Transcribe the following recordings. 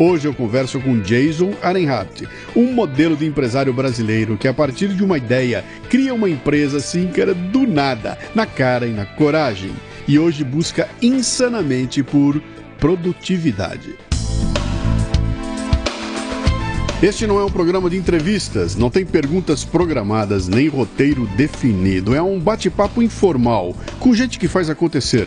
Hoje eu converso com Jason Arenhardt, um modelo de empresário brasileiro que, a partir de uma ideia, cria uma empresa assim, cara, do nada, na cara e na coragem, e hoje busca insanamente por produtividade. Este não é um programa de entrevistas, não tem perguntas programadas nem roteiro definido. É um bate-papo informal com gente que faz acontecer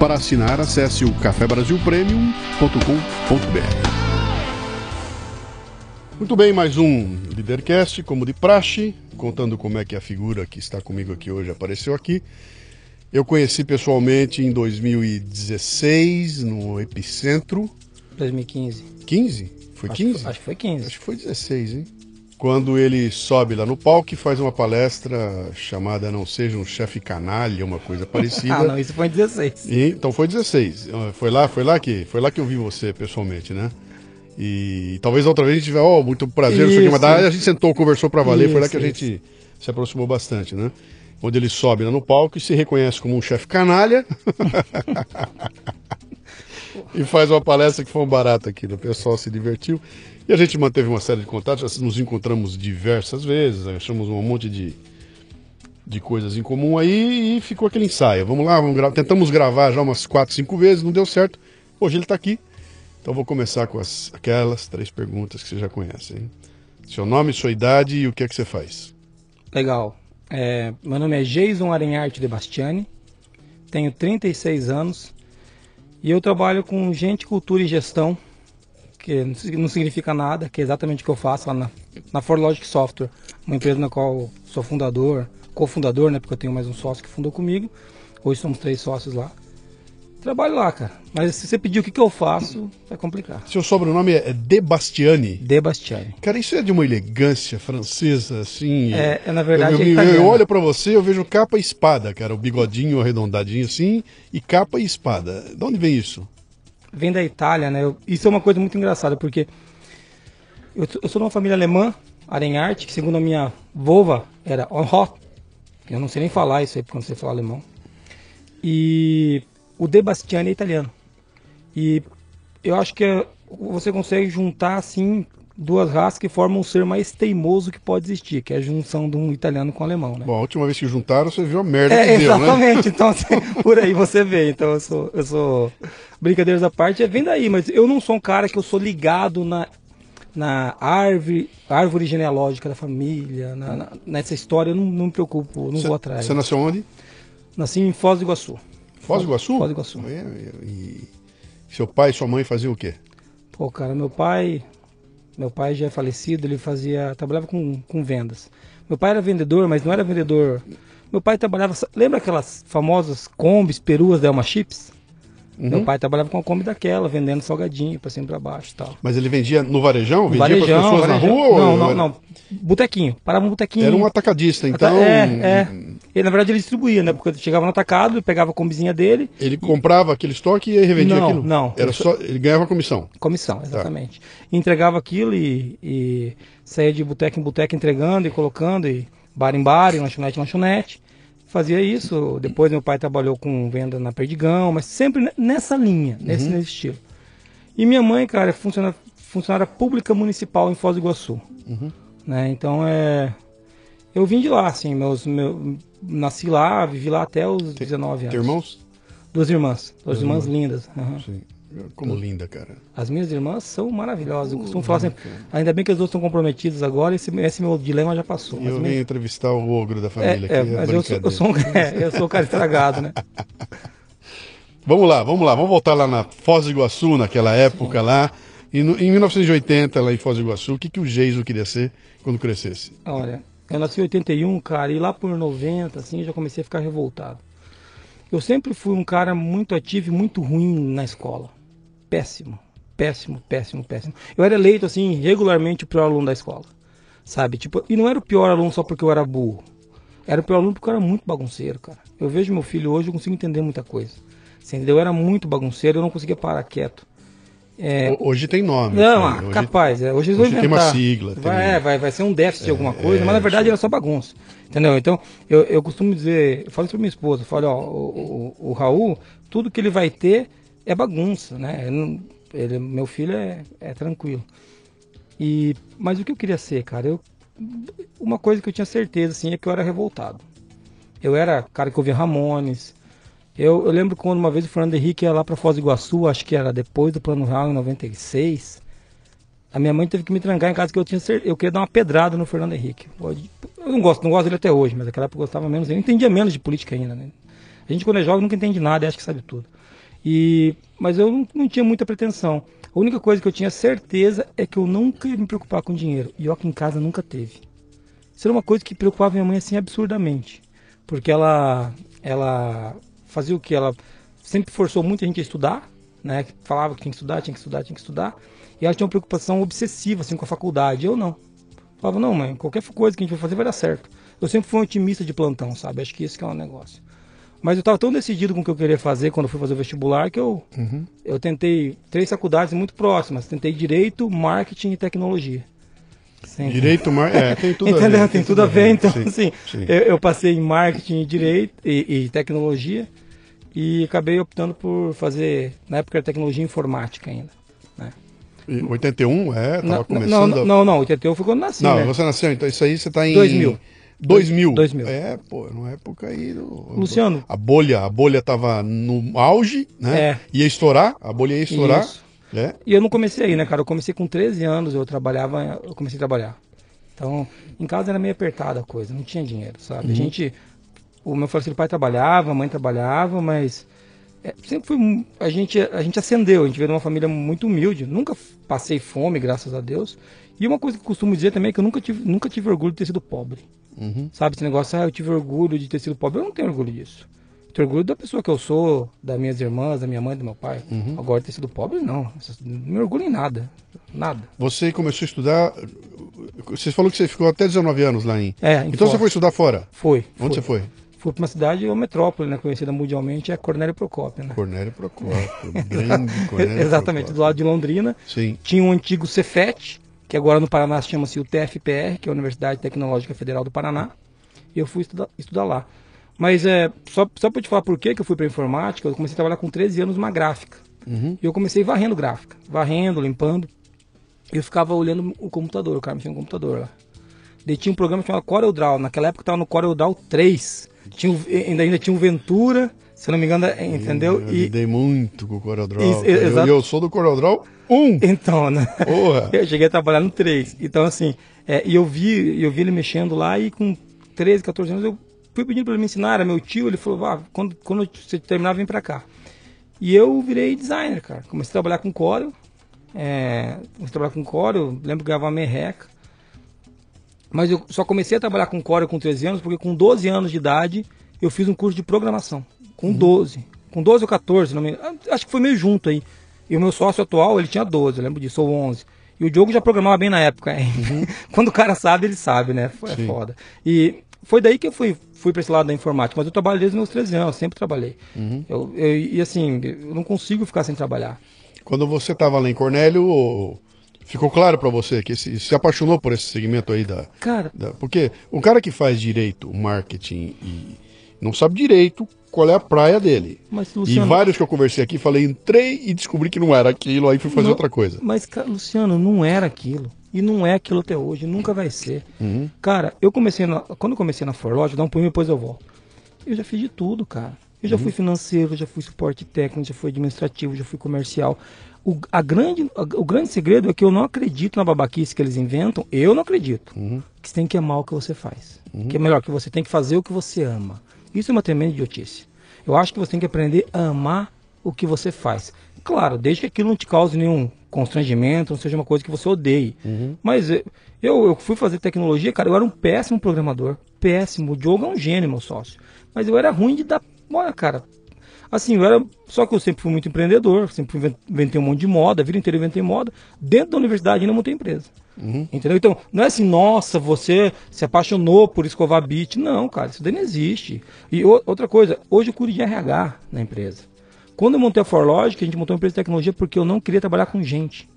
Para assinar, acesse o cafebrasilpremium.com.br. Muito bem, mais um Lidercast, como de praxe, contando como é que a figura que está comigo aqui hoje apareceu aqui. Eu conheci pessoalmente em 2016, no Epicentro. 2015. 15? Foi acho 15? acho que foi 15. Acho que foi 16, hein? Quando ele sobe lá no palco e faz uma palestra chamada Não Seja um Chefe Canalha, uma coisa parecida. ah, não, isso foi em 16. E, então foi 16. Foi lá, foi lá que, foi lá que eu vi você pessoalmente, né? E, talvez outra vez a gente tiver, oh, muito prazer, isso, isso mas daí a gente sentou, conversou para valer, isso, foi lá que a gente se aproximou bastante, né? Onde ele sobe lá no palco e se reconhece como um chefe canalha. e faz uma palestra que foi um barato aqui, o pessoal se divertiu. E a gente manteve uma série de contatos, nos encontramos diversas vezes, achamos um monte de, de coisas em comum aí e ficou aquele ensaio. Vamos lá, vamos gra tentamos gravar já umas quatro, cinco vezes, não deu certo. Hoje ele está aqui, então vou começar com as, aquelas três perguntas que você já conhece. Hein? Seu nome, sua idade e o que é que você faz? Legal. É, meu nome é Jason Arenharte de Bastiani, tenho 36 anos e eu trabalho com gente, cultura e gestão que não significa nada, que é exatamente o que eu faço lá na, na ForLogic Software, uma empresa na qual sou fundador, cofundador, né, porque eu tenho mais um sócio que fundou comigo. Hoje somos três sócios lá. Trabalho lá, cara. Mas se você pedir o que, que eu faço, vai complicar. Seu sobrenome é De Bastiani? De Bastiani. Cara, isso é de uma elegância francesa, assim. É, é na verdade. Eu, eu, eu, eu olho para você, eu vejo capa e espada, cara. O bigodinho arredondadinho assim, e capa e espada. De onde vem isso? vem da Itália, né? Eu, isso é uma coisa muito engraçada, porque eu, eu sou de uma família alemã, Arenhart, que segundo a minha vova era Onhot. Eu não sei nem falar isso aí quando você fala alemão. E o De Bastiani é italiano. E eu acho que você consegue juntar assim duas raças que formam o ser mais teimoso que pode existir, que é a junção de um italiano com um alemão, né? Bom, a última vez que juntaram, você viu a merda é, que deu, né? Exatamente, né? então assim, por aí você vê. Então eu sou, eu sou... Brincadeiras à parte, é vem daí, mas eu não sou um cara que eu sou ligado na, na árvore, árvore genealógica da família, na, na, nessa história eu não, não me preocupo, não cê, vou atrás. Você nasceu onde? Nasci em Foz do Iguaçu. Foz do Iguaçu? Foz do Iguaçu. E, e seu pai e sua mãe faziam o quê? Pô, cara, meu pai meu pai já é falecido, ele fazia. trabalhava com, com vendas. Meu pai era vendedor, mas não era vendedor. Meu pai trabalhava. Lembra aquelas famosas combis, peruas da Elma Chips? Uhum. Meu pai trabalhava com a Kombi daquela, vendendo salgadinho pra cima e pra baixo e tal. Mas ele vendia no varejão? Vendia para pessoas varejão. na rua? Não, ou... não, não. Botequinho. Parava um botequinho. Era um atacadista, então. É, é. Ele, na verdade, ele distribuía, né? Porque chegava no atacado, pegava a combizinha dele. Ele e... comprava aquele estoque e revendia não, aquilo? Não, Era só... Ele ganhava comissão. Comissão, exatamente. Tá. Entregava aquilo e, e saía de boteco em boteco entregando e colocando, e bar em bar, e lanchonete em lanchonete fazia isso. Depois meu pai trabalhou com venda na Perdigão, mas sempre nessa linha, nesse, uhum. nesse estilo. E minha mãe, cara, é funcionária, funcionária pública municipal em Foz do Iguaçu. Uhum. Né? Então é. Eu vim de lá, assim, meus, meu, nasci lá, vivi lá até os 19 anos. Tem irmãos? Duas irmãs, duas, duas irmãs, irmãs lindas. Uhum. Sim. Como linda, cara. As minhas irmãs são maravilhosas. Eu costumo falar sempre, ainda bem que as duas estão comprometidas agora, esse, esse meu dilema já passou. Eu venho entrevistar o ogro da é, família é, aqui. É, mas eu sou, eu, sou um, é, eu sou o cara estragado, né? Vamos lá, vamos lá. Vamos voltar lá na Foz do Iguaçu, naquela época lá. E no- em 1980, lá em Foz do Iguaçu, o que, que o Geiso queria ser quando crescesse? Olha, eu nasci em 81, cara, e lá por 90, assim, eu já comecei a ficar revoltado. Eu sempre fui um cara muito ativo e muito ruim na escola. Péssimo, péssimo, péssimo, péssimo. Eu era eleito, assim, regularmente o pior aluno da escola. Sabe? Tipo, e não era o pior aluno só porque eu era burro. Era o pior aluno porque eu era muito bagunceiro, cara. Eu vejo meu filho hoje, eu consigo entender muita coisa. Você entendeu? Eu era muito bagunceiro, eu não conseguia parar quieto. É, Ho- Hoje tem nome. não, né? ah, Hoje- capaz. é, Hoje eles vão tem uma sigla, tem- Vai, é, vai, vai ser um déficit de alguma coisa, é, mas na verdade isso. era só bagunça. Entendeu? Então, eu, eu costumo dizer, eu falo isso pra minha esposa, eu falo, ó, o, o, o Raul, tudo que ele vai ter é bagunça, né? Ele- meu filho é, é tranquilo. E, mas o que eu queria ser, cara? Eu, uma coisa que eu tinha certeza, assim, é que eu era revoltado. Eu era cara que ouvia Ramones. Eu, eu lembro quando uma vez o Fernando Henrique ia lá pra Foz do Iguaçu, acho que era depois do Plano Real, em 96. A minha mãe teve que me trancar em casa que eu tinha eu queria dar uma pedrada no Fernando Henrique. Eu não gosto, não gosto dele até hoje, mas naquela época eu gostava menos. Eu entendia menos de política ainda, né? A gente quando é jovem nunca entende nada, e acha que sabe tudo. E mas eu não, não tinha muita pretensão. A única coisa que eu tinha certeza é que eu nunca ia me preocupar com dinheiro. E ó que em casa nunca teve. Isso era uma coisa que preocupava minha mãe assim absurdamente. Porque ela ela fazia o que? Ela sempre forçou muito a gente a estudar, né? Falava que tinha que estudar, tinha que estudar, tinha que estudar. E ela tinha uma preocupação obsessiva assim com a faculdade. Eu não. Falava, não, mãe, qualquer coisa que a gente for fazer vai dar certo. Eu sempre fui um otimista de plantão, sabe? Acho que esse que é o negócio. Mas eu estava tão decidido com o que eu queria fazer quando eu fui fazer o vestibular que eu, eu tentei três faculdades muito próximas. Tentei direito, marketing e tecnologia. Sempre. Direito, mar... é, tem tudo a ver. Entendeu? Tem tudo a ver. Então, Sim, assim, sim. Eu, eu passei em marketing e direito e, e tecnologia e acabei optando por fazer, na época era tecnologia informática ainda. Né? E 81, é, tava Não, não, começando. não, não, não, 81 foi quando nasci, Não, né? você nasceu, então isso aí você tá em. 2000. 2000. 2000. É, pô, numa época aí. do- Luciano. A bolha, a bolha tava no auge, né? É. Ia estourar, a bolha ia estourar. Isso. né? E eu não comecei aí, né, cara? Eu comecei com 13 anos, eu trabalhava, eu comecei a trabalhar. Então, em casa era meio apertada a coisa, não tinha dinheiro, sabe? A gente, o meu falecido pai trabalhava, a mãe trabalhava, mas é, sempre foi, a gente, a gente acendeu, a gente veio de uma família muito humilde, nunca passei fome, graças a Deus. E uma coisa que eu costumo dizer também é que eu nunca tive, nunca tive orgulho de ter sido pobre. Sabe, esse negócio, ah, eu tive orgulho de ter sido pobre. Eu não tenho orgulho disso. Eu tenho orgulho da pessoa que eu sou, das minhas irmãs, da minha mãe, do meu pai. Agora, ter sido pobre, não. Não me orgulho em nada. Nada. Você começou a estudar. Você falou que você ficou até 19 anos lá em. É, em então você foi estudar fora? Foi. Onde você foi? Fui para uma cidade, uma metrópole, né, conhecida mundialmente, é Cornélio Procópio, né? Cornélio Procópio. grande Cornélio Exatamente, Procópio. do lado de Londrina. Sim. Tinha um antigo Cefet, que agora no Paraná chama-se o TFPR, que é a Universidade Tecnológica Federal do Paraná. E eu fui estudar, estudar lá. Mas é, só, só para te falar por que que eu fui para informática, eu comecei a trabalhar com 13 anos numa gráfica. E eu comecei varrendo gráfica, varrendo, limpando. E eu ficava olhando o computador, o cara mexia no computador lá. Daí tinha um programa chamado CorelDRAW, naquela época tava no CorelDRAW 3. Tinha, o- ainda, ainda tinha um Ventura, se não me engano, é, entendeu? Eu E, lidei muito com o. Isso, cara. eu, eu sou do CorelDRAW 1. então, né? Porra! Eu cheguei a trabalhar no 3. Então, assim, é, e eu vi, eu vi ele mexendo lá e com 13, 14 anos eu fui pedindo para ele me ensinar. Era meu tio, ele falou, vá, quando, quando você terminar, vem pra cá. E eu virei designer, cara. Comecei a trabalhar com Corel. É, comecei a trabalhar com Corel, lembro que gravava merreca. Mas eu só comecei a trabalhar com Corel com 13 anos, porque com 12 anos de idade eu fiz um curso de programação. Com 12. Com 12 ou 14, não me... ah, acho que foi meio junto aí. E o meu sócio atual, ele tinha 12, eu lembro disso, ou 11. E o Diogo já programava bem na época. hein? Quando o cara sabe, ele sabe, né? É Sim. foda. E foi daí que eu fui, fui pra esse lado da informática. Mas eu trabalho desde os meus 13 anos, sempre trabalhei. Eu, eu- e assim, eu não consigo ficar sem trabalhar. Quando você estava lá em Cornélio, ficou claro para você que esse- se apaixonou por esse segmento aí da, Cara, da- Porque o cara que faz direito, marketing e não sabe direito qual é a praia dele. Mas, e Luciano- vários que eu conversei aqui, falei, entrei e descobri que não era aquilo, aí fui fazer Não, outra coisa. Mas, Luciano, não era aquilo. E não é aquilo até hoje, nunca vai ser. Uhum. Cara, eu comecei na, quando eu comecei na Forlodge, dá um pulinho depois eu volto. Eu já fiz de tudo, cara. Eu já fui financeiro, já fui suporte técnico, já fui administrativo, já fui comercial. O, a grande, a- o grande segredo é que eu não acredito na babaquice que eles inventam. Eu não acredito. Que você tem que amar o que você faz. Que é melhor, que você tem que fazer o que você ama. Isso é uma tremenda idiotice. Eu acho que você tem que aprender a amar o que você faz. Claro, desde que aquilo não te cause nenhum constrangimento, não seja uma coisa que você odeie. Mas eh, eu, eu fui fazer tecnologia, cara, eu era um péssimo programador. Péssimo. O Diogo é um gênio, meu sócio. Mas eu era ruim de dar. Olha, cara. Assim, eu era. Só que eu sempre fui muito empreendedor, sempre inven- inventei um monte de moda, a vida inteira inventei moda. Dentro da universidade ainda montei empresa. Entendeu? Então, não é assim, nossa, você se apaixonou por escovar bit. Não, cara, isso daí não existe. E o- outra coisa, hoje eu cuido de RH na empresa. Quando eu montei a ForLogic, a gente montou uma empresa de tecnologia porque eu não queria trabalhar com gente.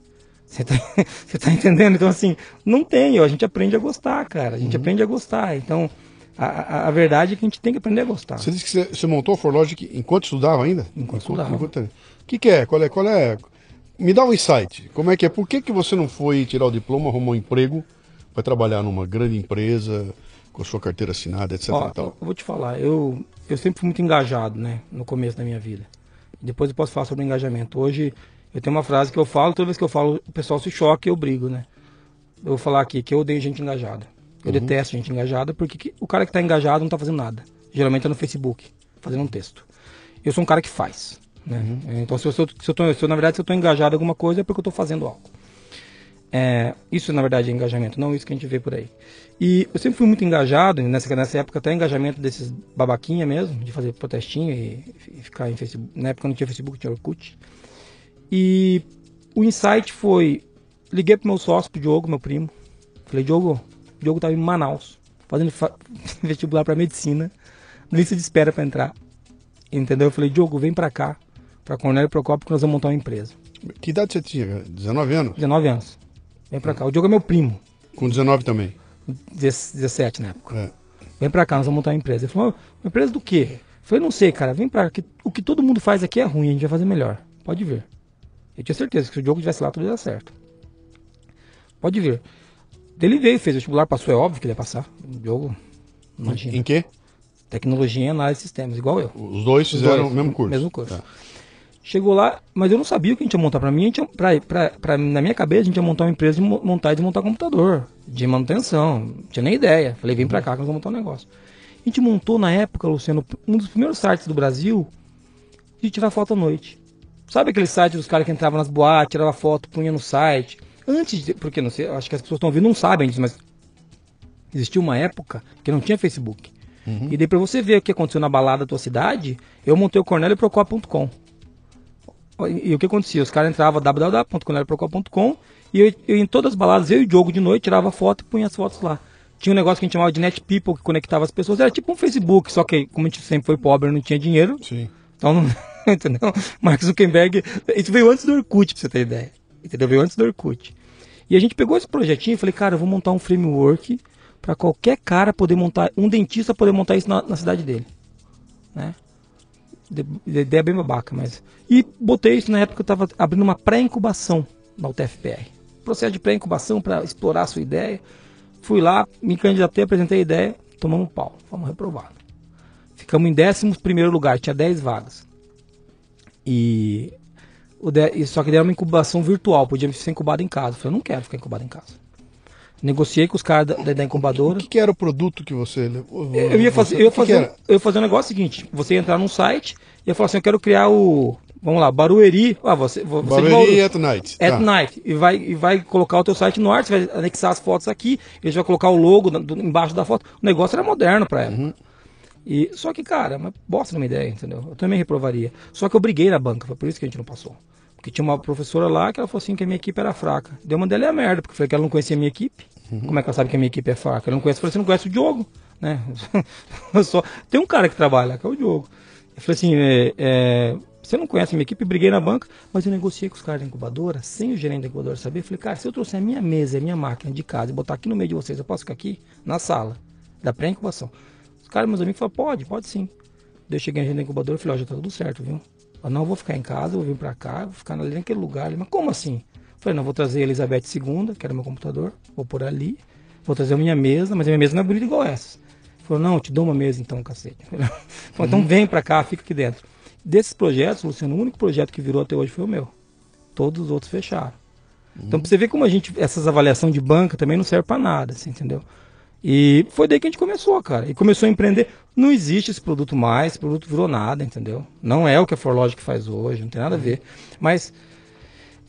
Você tá, você tá entendendo? Então, assim, não tem. A gente aprende a gostar, cara. A gente aprende a gostar. Então, a, a, a verdade é que a gente tem que aprender a gostar. Você disse que você, você montou a ForLogic enquanto estudava ainda? Enquanto estudava. O que, que é? Qual é? Qual é? Me dá um insight. Como é que é? Por que, que você não foi tirar o diploma, arrumar um emprego para trabalhar numa grande empresa com a sua carteira assinada, etc. Ó, eu vou te falar, eu, eu sempre fui muito engajado, né, no começo da minha vida. Depois eu posso falar sobre engajamento. Hoje eu tenho uma frase que eu falo, toda vez que eu falo, o pessoal se choca e eu brigo, né? Eu vou falar aqui que eu odeio gente engajada. Eu detesto gente engajada porque que- o cara que está engajado não está fazendo nada. Geralmente é no Facebook, fazendo um texto. Eu sou um cara que faz. Né? Então, se eu, sou- se eu tô, se eu, na verdade, se eu estou engajado em alguma coisa, é porque eu estou fazendo algo. É, isso, na verdade, é engajamento, não isso que a gente vê por aí. E eu sempre fui muito engajado, nessa, nessa época até engajamento desses babaquinha mesmo, de fazer protestinho e, e ficar em Facebook. Na época não tinha Facebook, tinha Orkut. E o insight foi, liguei pro meu sócio, pro Diogo, meu primo. Falei, Diogo, Diogo tava em Manaus, fazendo fa- vestibular para medicina, lista de espera para entrar. Entendeu? Eu falei, Diogo, vem pra cá, pra Cornélio Procópio, que nós vamos montar uma empresa. Que idade você tinha? cara? 19 anos? 19 anos. Vem pra cá. O Diogo é meu primo. Com 19 também. 17 na época. É. Vem pra cá, nós vamos montar uma empresa. Ele falou, uma empresa do quê? Eu falei, não sei, cara, vem pra cá. O que todo mundo faz aqui é ruim, a gente vai fazer melhor. Pode vir. Eu tinha certeza que se o Diogo estivesse lá, tudo ia dar certo. Pode vir. Ele veio, fez o vestibular, passou, é óbvio que ele ia passar. O Diogo, imagina. Em quê? Tecnologia e análise de sistemas, igual eu. Os dois Os fizeram dois, o mesmo curso. Mesmo curso. Tá. Chegou lá, mas eu não sabia o que a gente ia montar. Pra mim, a gente ia, pra, pra, pra- na minha cabeça, a gente ia montar uma empresa de mo- montar e desmontar computador, de manutenção. Não tinha nem ideia. Falei, vem pra cá que nós vamos montar um negócio. A gente montou na época, Luciano, um dos primeiros sites do Brasil de tirar foto à noite. Sabe aquele site dos caras que entravam nas boates, tirava foto, punha no site? Antes de. Porque não sei, acho que as pessoas estão ouvindo não sabem disso, mas existia uma época que não tinha Facebook. E daí pra você ver o que aconteceu na balada da tua cidade, eu montei o cornelioprocop.com. E, e o que acontecia? Os caras entravam www.cornelioprocop.com e eu, eu, em todas as baladas, eu e o Diogo de noite, tirava foto e punha as fotos lá. Tinha um negócio que a gente chamava de Net People, que conectava as pessoas. Era tipo um Facebook, só que como a gente sempre foi pobre não tinha dinheiro, Sim. então, não, entendeu? Mark Zuckerberg, isso veio antes do Orkut, pra você ter ideia. Entendeu? Veio antes do Orkut. E a gente pegou esse projetinho e falei, cara, eu vou montar um framework para qualquer cara poder montar, um dentista poder montar isso na, na cidade dele. Né? De- de- Ideia bem babaca, mas. E botei isso na época que eu estava abrindo uma pré-incubação na UTFPR. Processo de pré-incubação para explorar a sua ideia. Fui lá, me candidatei, apresentei a ideia, tomamos um pau, fomos reprovados. Ficamos em 11 primeiro lugar, tinha 10 vagas. E, de- só que deram uma incubação virtual, podia ser incubado em casa. Eu falei, eu não quero ficar incubado em casa. Negociei com os caras da, da- incubadora. O que, que era o produto que você levou? Eu ia fazer, eu ia O que que fazer, era? eu ia fazer um negócio seguinte: você ia entrar num site e ia falar assim, eu quero criar o, vamos lá, Barueri, ah, você, você Barueri at night. At Tá. night. E vai, e vai colocar o teu site no ar, você vai anexar as fotos aqui, ele vai colocar o logo do- embaixo da foto. O negócio era moderno pra época. Uhum. E, só que, cara, uma bosta numa ideia, entendeu? Eu também reprovaria. Só que eu briguei na banca, foi por isso que a gente não passou. Porque tinha uma professora lá que ela falou assim que a minha equipe era fraca. Deu uma dela a merda, porque eu falei que ela não conhecia a minha equipe. Uhum. Como é que ela sabe que a minha equipe é fraca? Ela não conhece, eu falei, você não conhece o Diogo, né? Só, tem um cara que trabalha, que é o Diogo. Eu falei assim, é, é, você não conhece a minha equipe, briguei na banca, mas eu negociei com os caras da incubadora, sem o gerente da incubadora saber. Eu falei, cara, se eu trouxer a minha mesa, a minha máquina de casa e botar aqui no meio de vocês, eu posso ficar aqui na sala da pré-incubação. Os caras, meus amigos, falaram, pode, pode sim. Daí eu cheguei na incubadora e falei, ó, já tá tudo certo, viu? Eu não vou ficar em casa, vou vir pra cá, vou ficar ali naquele lugar. Ele, mas como assim? Eu falei, não, vou trazer a Elizabeth II, que era meu computador, vou por ali, vou trazer a minha mesa, mas a minha mesa não é bonita igual essa. Falou, não, eu te dou uma mesa então, cacete. Falei, então vem pra cá, fica aqui dentro. Desses projetos, Luciano, o único projeto que virou até hoje foi o meu. Todos os outros fecharam. Então, pra você ver como a gente, essas avaliações de banca também não serve para nada, assim, entendeu? E foi daí que a gente começou, cara. E começou a empreender. Não existe esse produto mais, esse produto virou nada, entendeu? Não é o que a Forlogic faz hoje, não tem nada a ver. Mas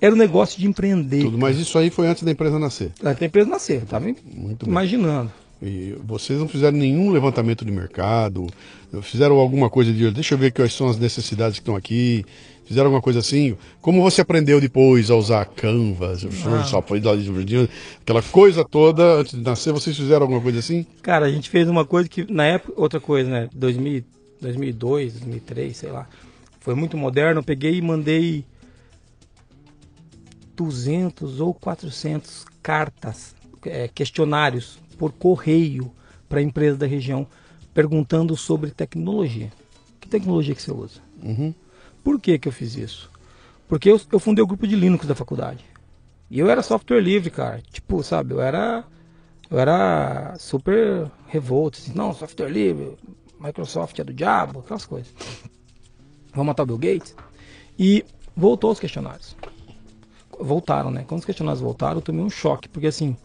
era um negócio de empreender. Tudo, mas isso aí foi antes da empresa nascer. Antes da empresa nascer, eu tava Muito bem. imaginando. E vocês não fizeram nenhum levantamento de mercado, fizeram alguma coisa de, deixa eu ver quais são as necessidades que estão aqui, fizeram alguma coisa assim. Como você aprendeu depois a usar Canvas, aquela coisa toda, antes de nascer, vocês fizeram alguma coisa assim? Cara, a gente fez uma coisa que, na época, outra coisa, né? 2000, 2002, 2003, sei lá. Foi muito moderno. Eu peguei e mandei 200 ou 400 cartas, é, questionários por correio para empresas da região perguntando sobre tecnologia. Que tecnologia que você usa? Uhum. Por que, que eu fiz isso? Porque eu, eu fundei o grupo de Linux da faculdade. E eu era software livre, cara. Tipo, sabe, eu era. Eu era super revolto. Assim, não, software livre, Microsoft é do diabo, aquelas coisas. Vamos matar o Bill Gates. E voltou os questionários. Voltaram, né? Quando os questionários voltaram, eu tomei um choque, porque assim,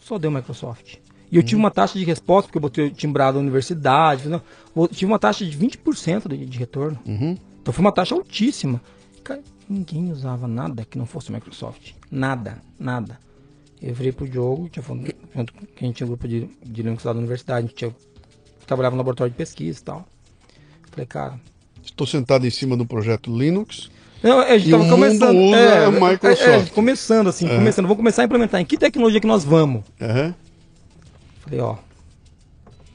só deu Microsoft. E eu tive uma taxa de resposta, porque eu botei timbrado na universidade, não, tive uma taxa de 20% de, de retorno. Uhum. Então foi uma taxa altíssima. Cara, ninguém usava nada que não fosse Microsoft. Nada, nada. Eu virei pro jogo, tinha, junto com quem tinha um grupo de, de Linux lá da universidade, a gente tinha, trabalhava no laboratório de pesquisa e tal. Falei, cara. Estou sentado em cima do projeto Linux. Não, a gente E tava o mundo começando. usa é, Microsoft. é, é, começando assim, começando. Vamos começar a implementar. Em que tecnologia que nós vamos? Uhum. Falei, ó,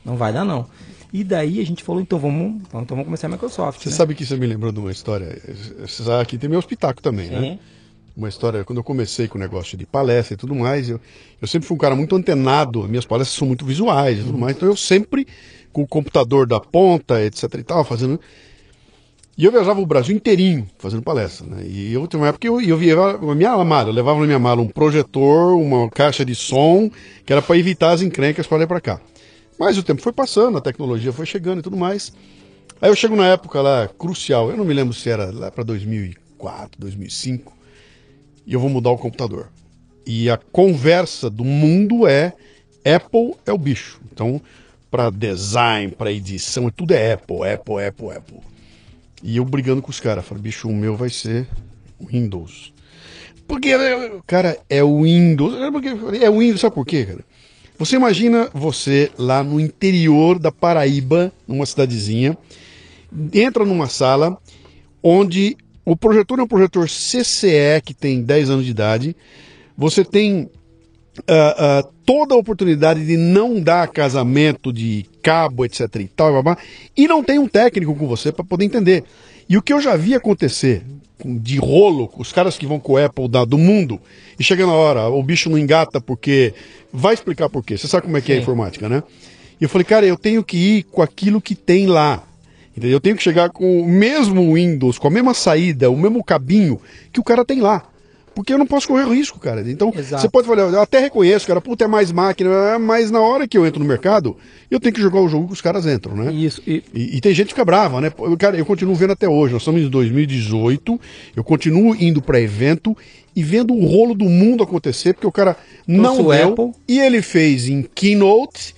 não vai dar não. E daí a gente falou, então vamos, então vamos começar a Microsoft. Você né? sabe que isso me lembrou de uma história. Você sabe, aqui tem meu espetáculo também, né? Sim. Uma história, quando eu comecei com o negócio de palestra e tudo mais, eu, eu sempre fui um cara muito antenado, minhas palestras são muito visuais e tudo mais, então eu sempre, com o computador da ponta, etc e tal, fazendo. E eu viajava o Brasil inteirinho fazendo palestra, né? E eu tinha uma época que eu, eu via a minha mala, eu levava na minha mala um projetor, uma caixa de som, que era para evitar as encrencas para lá e para cá. Mas o tempo foi passando, a tecnologia foi chegando e tudo mais. Aí eu chego na época lá crucial, eu não me lembro se era lá para 2004, 2005, e eu vou mudar o computador. E a conversa do mundo é Apple é o bicho. Então, para design, para edição, tudo é Apple, Apple, Apple, Apple. E eu brigando com os caras, falei, bicho, o meu vai ser Windows. Porque, cara, é o Windows. É o Windows, sabe por quê, cara? Você imagina você lá no interior da Paraíba, numa cidadezinha, entra numa sala onde o projetor é um projetor CCE que tem 10 anos de idade. Você tem ah, ah, toda a oportunidade de não dar casamento de cabo, etc e tal, blá, blá, e não tem um técnico com você para poder entender. E o que eu já vi acontecer de rolo, os caras que vão com o Apple da, do mundo, e chega na hora, o bicho não engata porque. Vai explicar por quê. Você sabe como é que é a Sim. informática, né? E eu falei, cara, eu tenho que ir com aquilo que tem lá. Entendeu? Eu tenho que chegar com o mesmo Windows, com a mesma saída, o mesmo cabinho que o cara tem lá. Porque eu não posso correr risco, cara. Então, Exato. você pode falar, eu até reconheço, cara, puta, é mais máquina, é, mas na hora que eu entro no mercado, eu tenho que jogar o jogo que os caras entram, né? Isso. E, E, e tem gente que fica brava, né? Pô, Cara, eu continuo vendo até hoje. Nós estamos em 2018. Eu continuo indo para evento e vendo o rolo do mundo acontecer, porque o cara não Trouxe o deu. Apple. E ele fez em Keynote.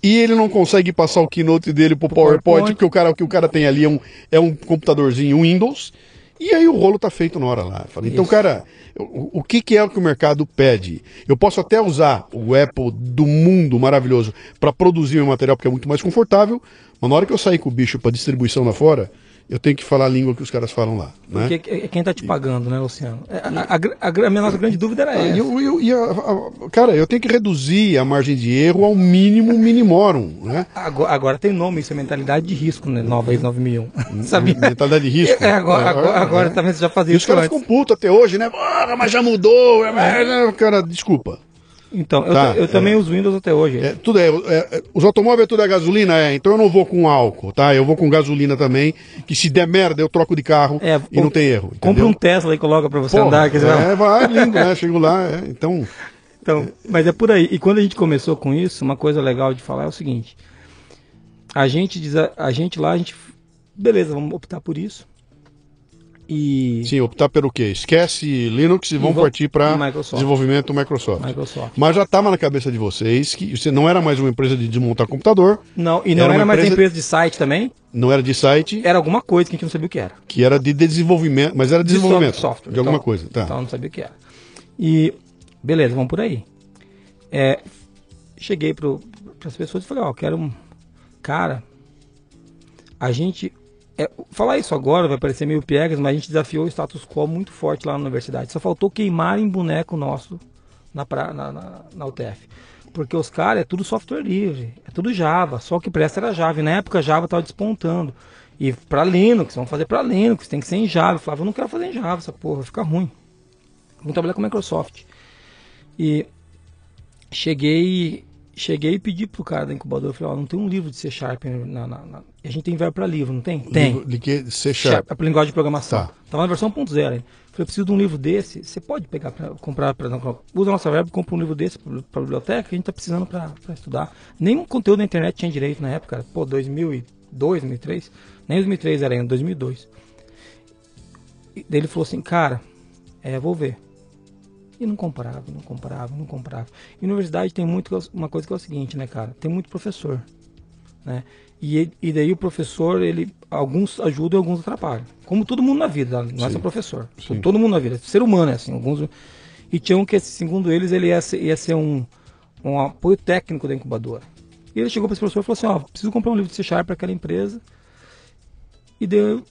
E ele não consegue passar o Keynote dele pro PowerPoint, PowerPoint. porque o cara, o que o cara tem ali é um, é um computadorzinho Windows. E aí o rolo tá feito na hora lá. Eu Então, Isso. cara, o, o que, que é o que o mercado pede? Eu posso até usar o Apple do mundo maravilhoso para produzir meu material, porque é muito mais confortável, mas na hora que eu sair com o bicho para distribuição lá fora, eu tenho que falar a língua que os caras falam lá. Né? porque é quem tá te pagando, né, Luciano? É, A, a, a a minha nossa grande dúvida era Ah, essa. eu, cara, eu tenho que reduzir a margem de erro ao mínimo minimorum, né? Agora, agora tem nome, isso é mentalidade de risco, né? Nova ex 9001. Sabia? Mentalidade de risco. É, agora, agora, agora né? também você já fazia E os isso caras antes. ficam putos até hoje, né? Ah, mas já mudou. é, Cara, desculpa. Então, eu, Tá, eu é. também uso Windows até hoje. É, tudo é, é, é, os automóveis é tudo é gasolina, é. Então eu não vou com álcool, tá? Eu vou com gasolina também. Que se der merda, eu troco de carro É, e não tem erro. Entendeu? um Tesla e coloca pra você Porra, andar. Que você É, vai, lindo, né? Chego lá. é. Então, Então, mas é por aí. E quando a gente começou com isso, uma coisa legal de falar é o seguinte: a gente diz, a, a gente lá, a gente, beleza, vamos optar por isso. E Sim, optar pelo quê? Esquece Linux e vão vão- partir para desenvolvimento Microsoft. Microsoft. Mas já estava na cabeça de vocês que você não era mais uma empresa de desmontar computador, Não, e não Era era, mais empresa- empresa de site também, não era de site, era alguma coisa que a gente não sabia o que era. que era de desenvolvimento, mas era De desenvolvimento software. de alguma Então- coisa. Tá. Então não sabia o que era. E beleza, vamos por aí. É, cheguei para as pessoas e falei, ó, eu quero um cara. A gente é, falar isso agora vai parecer meio piegas, mas a gente desafiou o status quo muito forte lá na universidade. Só faltou queimarem boneco nosso na, pra- na, na, na UTF. Porque os caras é tudo software livre, é tudo Java, só o que presta era Java. E na época Java estava despontando. E para Linux, vamos fazer para Linux, tem que ser em Java. Eu falava, eu não quero fazer em Java essa porra, fica ruim. Vamos trabalhar com Microsoft. E cheguei cheguei e pedi pro cara da incubadora, falei, ó, não tem um livro de C Sharp na, na- na- A gente tem verbo para livro, não tem? Tem. Livro De que? C Sharp. Sharp, a linguagem de programação. Tá. Tava na versão 1.0. hein? Falei, eu preciso de um livro desse. Você pode pegar para comprar, pra, não, usa a nossa verba, compra um livro desse para biblioteca, que a gente tá precisando para estudar. Nenhum conteúdo na internet tinha direito na época, cara. pô, 2002, 2003, nem 2003 era ainda, 2002. E daí ele falou assim, cara, é, vou ver. E não comprava, não comprava, não comprava. E universidade tem muito uma coisa que é o seguinte, né, cara? Tem muito professor, né? E, ele- e daí o professor, ele alguns ajudam e alguns atrapalham. Como todo mundo na vida, tá? não é só professor. Sim. Todo mundo na vida. Ser humano é assim. Alguns, e tinham que, segundo eles, ele ia ser, ia ser um, um apoio técnico da incubadora. E ele chegou para esse professor e falou assim, ó, preciso comprar um livro de C para aquela empresa. E deu,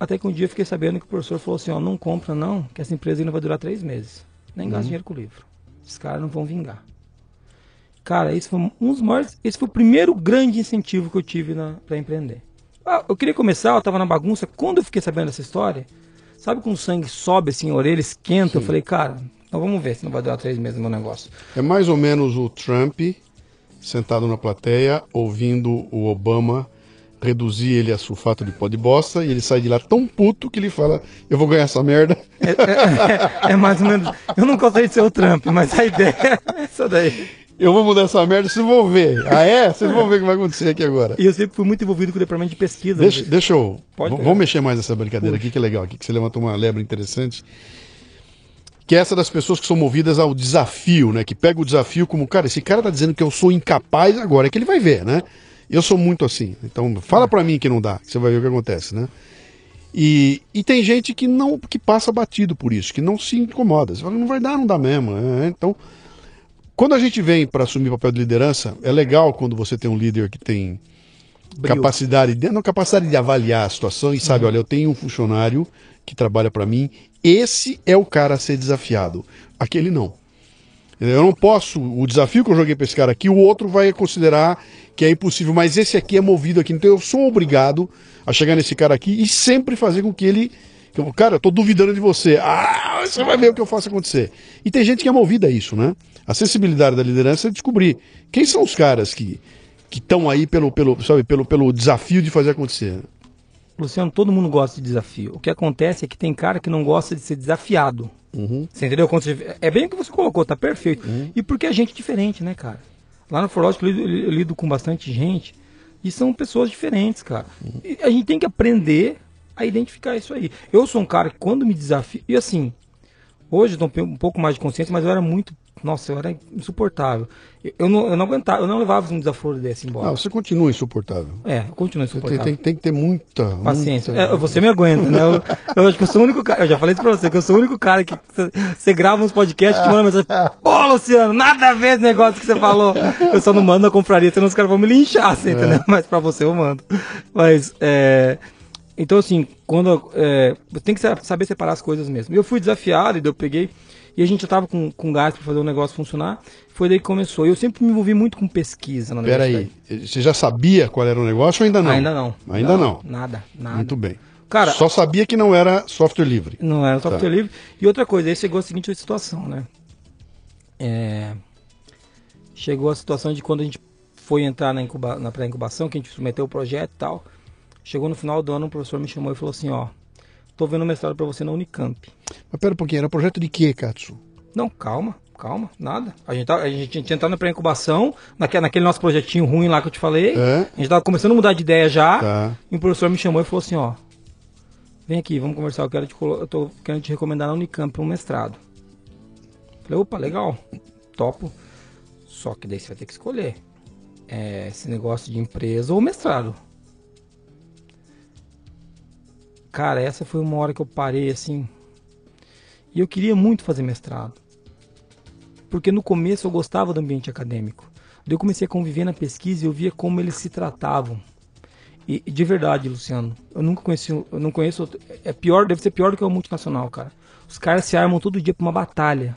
até que um dia eu fiquei sabendo que o professor falou assim, ó, não compra não, que essa empresa ainda vai durar três meses. Nem gasta dinheiro com o livro. Esses caras não vão vingar. Cara, esse foi um dos maiores, esse foi o primeiro grande incentivo que eu tive para empreender. Ah, eu queria começar, eu tava na bagunça, quando eu fiquei sabendo dessa história, sabe quando o sangue sobe assim, a orelha esquenta, eu falei, cara, então vamos ver se não vai durar três meses o meu negócio. É mais ou menos o Trump sentado na plateia, ouvindo o Obama reduzir ele a sulfato de pó de bosta, e ele sai de lá tão puto que ele fala: Eu vou ganhar essa merda. É, é mais ou menos. Eu não gostaria de ser o Trump, mas a ideia é essa daí. Eu vou mudar essa merda, vocês vão ver. Ah, é? Vocês vão ver o que vai acontecer aqui agora. E eu sempre fui muito envolvido com o departamento de pesquisa. Deixa, deixa eu. Pode. Vamos mexer mais nessa brincadeira aqui, que é legal aqui, que você levantou uma lebre interessante. Que é essa das pessoas que são movidas ao desafio, né? Que pega o desafio como, cara, esse cara tá dizendo que eu sou incapaz agora, é que ele vai ver, né? Eu sou muito assim. Então, fala pra mim que não dá, que você vai ver o que acontece, né? E, e tem gente que não que passa batido por isso, que não se incomoda. Você fala, não vai dar, não dá mesmo. né? Então, quando a gente vem para assumir papel de liderança, é legal quando você tem um líder que tem Brilho. capacidade de, não, capacidade de avaliar a situação e sabe, olha, eu tenho um funcionário que trabalha para mim, esse é o cara a ser desafiado. Aquele não. Eu não posso, o desafio que eu joguei para esse cara aqui, o outro vai considerar que é impossível, mas esse aqui é movido aqui, então eu sou obrigado a chegar nesse cara aqui e sempre fazer com que ele Cara, eu tô duvidando de você. Ah, você vai ver o que eu faço acontecer. E tem gente que é movida a isso, né? A sensibilidade da liderança é descobrir quem são os caras que que estão aí pelo, pelo, sabe, pelo, pelo desafio de fazer acontecer. Luciano, todo mundo gosta de desafio. O que acontece é que tem cara que não gosta de ser desafiado. Você entendeu? Você- É bem o que você colocou, tá perfeito. E porque a gente é diferente, né, cara? Lá no Forlógico eu lido, eu lido com bastante gente e são pessoas diferentes, cara. E a gente tem que aprender a identificar isso aí. Eu sou um cara que quando me desafio. E assim, hoje eu tenho um pouco mais de consciência, mas eu era muito. Nossa, eu era insuportável. Eu, eu não, eu não aguentava, eu não levava um desaforo desse embora. Ah, você continua insuportável. É, continuo Você tem, insuportável. tem, tem que ter muita. Paciência. muita- É, você me aguenta, né? Eu, eu acho que eu sou o único cara. Eu já falei isso pra você, que eu sou o único cara que você- grava uns podcasts que manda mensagem. Pô, Luciano, nada a ver esse negócio que você falou. Eu só não mando na confraria, senão os caras vão me linchar, você entendeu? Mas pra você eu mando. Mas, é. Então, assim, quando. É, tem que sa- saber separar as coisas mesmo. Eu fui desafiado, e eu peguei. E a gente já tava com, com gás pra fazer o negócio funcionar. Foi daí que começou. Eu sempre me envolvi muito com pesquisa na Pera universidade. aí, você já sabia qual era o negócio ou ainda não? Ainda não. Ainda não. Nada, nada. Muito bem. Cara, Só sabia que não era software livre. Não era software Tá. livre. E outra coisa, aí chegou a seguinte situação, né? É, Chegou a situação de quando a gente foi entrar na, incuba... na pré-incubação, que a gente submeteu o projeto e tal. Chegou no final do ano, o professor me chamou e falou assim, ó, tô vendo mestrado pra você na Unicamp. Mas pera um pouquinho, era projeto de quê, Katsu? Não, calma, calma, nada. A gente, tá, a gente tinha entrado na pré-incubação, naquele, naquele nosso projetinho ruim lá que eu te falei. É. A gente tava começando a mudar de ideia já. Tá. E o professor me chamou e falou assim, ó. Vem aqui, vamos conversar. Eu, quero te, eu tô querendo te recomendar na Unicamp para um mestrado. Falei, opa, legal. Topo. Só que daí você vai ter que escolher. É, esse negócio de empresa ou mestrado. Cara, essa foi uma hora que eu parei assim. E eu queria muito fazer mestrado. Porque no começo eu gostava do ambiente acadêmico. Eu comecei a conviver na pesquisa e eu via como eles se tratavam. E de verdade, Luciano, eu nunca conheci, eu não conheço, é pior, deve ser pior do que o multinacional, cara. Os caras se armam todo dia pra uma batalha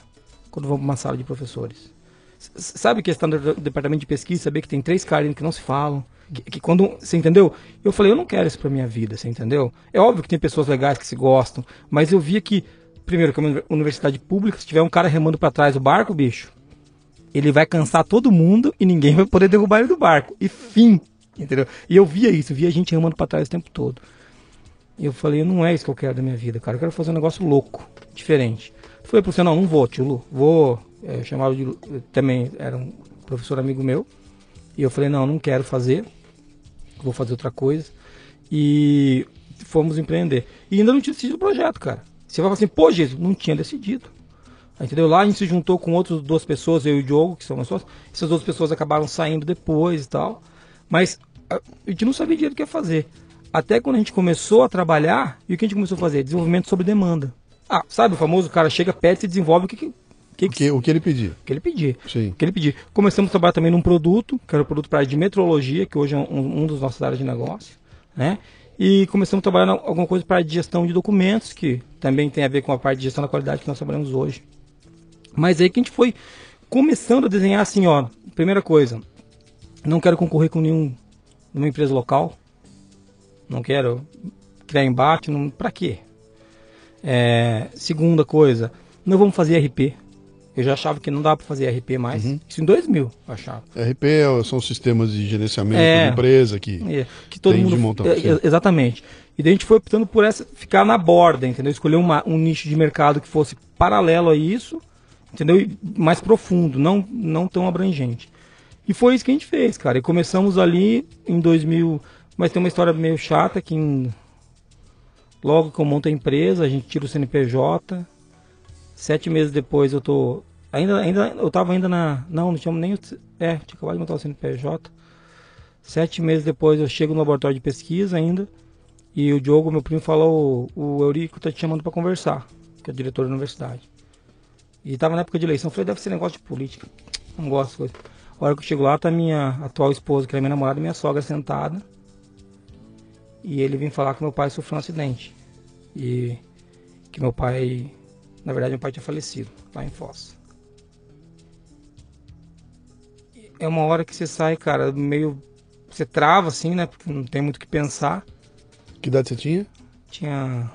quando vão pra uma sala de professores. Sabe que está no de- departamento de pesquisa, saber que tem três caras que não se falam, que, que quando, você entendeu? Eu falei, eu não quero isso pra minha vida, você entendeu? É óbvio que tem pessoas legais que se gostam, mas eu via que, primeiro, que é uma uni- universidade pública, se tiver um cara remando pra trás do barco, bicho, ele vai cansar todo mundo e ninguém vai poder derrubar ele do barco. E fim, entendeu? E eu via isso, via gente remando pra trás o tempo todo. E eu falei, não é isso que eu quero da minha vida, cara. Eu quero fazer um negócio louco, diferente. Falei pro não, não vou, tio Lu. Vou. É, chamava de. Também era um professor amigo meu. E eu falei, não, não quero fazer. Vou fazer outra coisa. E fomos empreender. E ainda não tinha decidido o projeto, cara. Você vai falar assim, pô, Jesus, não tinha decidido. Entendeu? Lá a gente se juntou com outras duas pessoas, eu e o Diogo, que são meus sócios. Essas duas pessoas acabaram saindo depois e tal. Mas a a gente não sabia direito o que ia fazer. Até quando a gente começou a trabalhar, e o que a gente começou a fazer? Desenvolvimento sobre demanda. Ah, sabe o famoso cara chega, pede e desenvolve o que, que, O que, o que ele pediu. que ele pedir. Sim. O que ele pedir. Começamos a trabalhar também num produto, que era o produto para a área de metrologia, que hoje é um, um dos nossos áreas de negócio, né? E começamos a trabalhar alguma coisa para a área de gestão de documentos, que também tem a ver com a parte de gestão da qualidade que nós trabalhamos hoje. Mas aí que a gente foi começando a desenhar assim, ó, primeira coisa, não quero concorrer com nenhum numa empresa local. Não quero criar embate, não, pra quê? É, segunda coisa, não vamos fazer RP. Eu já achava que não dava para fazer RP mais. Isso em 2000, eu achava. RP é- são sistemas de gerenciamento É. de empresa que. É, que todo Tem de mundo montão, é, é, exatamente. E daí a gente foi optando por essa ficar na borda, entendeu? Escolher uma- um nicho de mercado que fosse paralelo a isso, entendeu? E mais profundo, não não tão abrangente. E foi isso que a gente fez, cara. E começamos ali em 2000, mas tem uma história meio chata que em- logo que eu monto a empresa, a gente tira o CNPJ. Sete meses depois eu tô ainda ainda eu tava ainda na não, não tinha nem é, tinha acabado de montar o CNPJ. Sete meses depois eu chego no laboratório de pesquisa ainda. E o Diogo, meu primo, falou: o Eurico tá te chamando para conversar, que é o diretor da universidade. E tava na época de eleição. Eu falei: deve ser negócio de política. Não gosto de coisa. A hora que eu chego lá, tá minha atual esposa, que é minha namorada, minha sogra sentada. E ele vem falar que meu pai sofreu um acidente. E que meu pai, na verdade, meu pai tinha falecido lá em Foz. É uma hora que você sai, cara, meio. Você trava assim, né? Porque não tem muito o que pensar. Que idade você tinha? Tinha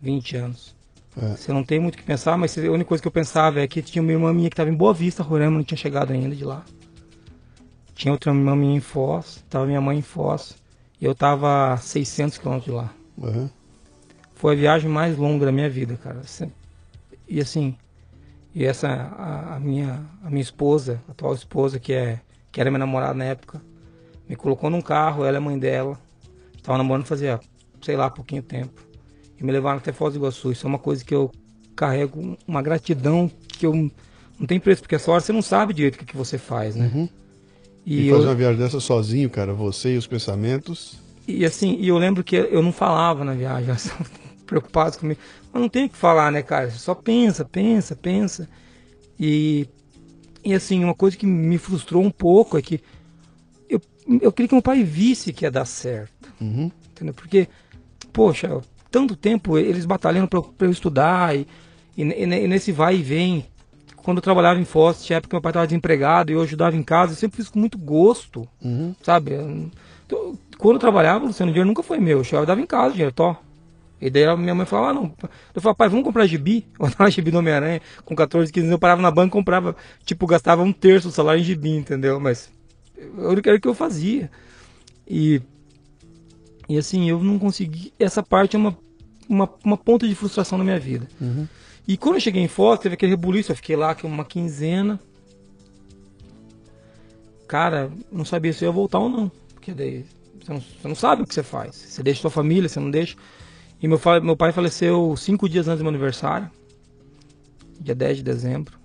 20 anos. É. Você não tem muito o que pensar, mas a única coisa que eu pensava é que tinha uma irmã minha que estava em Boa Vista, Roraima, não tinha chegado ainda de lá. Tinha outra irmã minha em Foz, tava minha mãe em Foz, e eu tava a 600 quilômetros de lá. Aham. Foi a viagem mais longa da minha vida, cara. E assim, e essa, a, a minha, a minha esposa, a atual esposa, que, é, que era minha namorada na época, me colocou num carro, ela é mãe dela. Tava namorando fazia, sei lá, pouquinho tempo. E me levaram até Foz do Iguaçu. Isso é uma coisa que eu carrego uma gratidão que eu não tem preço, porque essa hora você não sabe direito o que, que você faz, né? Uhum. E, E, eu, fazer uma viagem dessa sozinho, cara, você e os pensamentos. E assim, e eu lembro que eu não falava na viagem, preocupadas comigo. Mas não tem o que falar, né, cara? Você só pensa, pensa, pensa. E, e assim, uma coisa que me frustrou um pouco é que eu, eu queria que meu pai visse que ia dar certo. Uhum. Entendeu? Porque, poxa, tanto tempo eles batalhando pra, pra eu estudar e, e, e nesse vai e vem. Quando eu trabalhava em Foz, tinha época que meu pai estava desempregado e eu ajudava em casa, eu sempre fiz com muito gosto, Uhum. sabe? Então, Quando eu trabalhava, Luciano, o dinheiro nunca foi meu. Eu chegava e dava em casa o dinheiro, tó. E daí a minha mãe falava, ah, não. Eu falava, pai, vamos comprar gibi. Eu dava gibi do Homem-Aranha com 14, 15 anos. Eu parava na banca e comprava, tipo, gastava um terço do salário em gibi, entendeu? Mas eu era o que eu fazia. E, e assim, eu não consegui. Essa parte é uma, uma, uma ponta de frustração na minha vida. Uhum. E quando eu cheguei em Foz, teve aquele rebuliço, eu fiquei lá com uma quinzena. Cara, não sabia se eu ia voltar ou não. Porque daí você não, você não sabe o que você faz. Você deixa sua família, você não deixa. E meu, meu pai faleceu cinco dias antes do meu aniversário. Dia 10 de dezembro.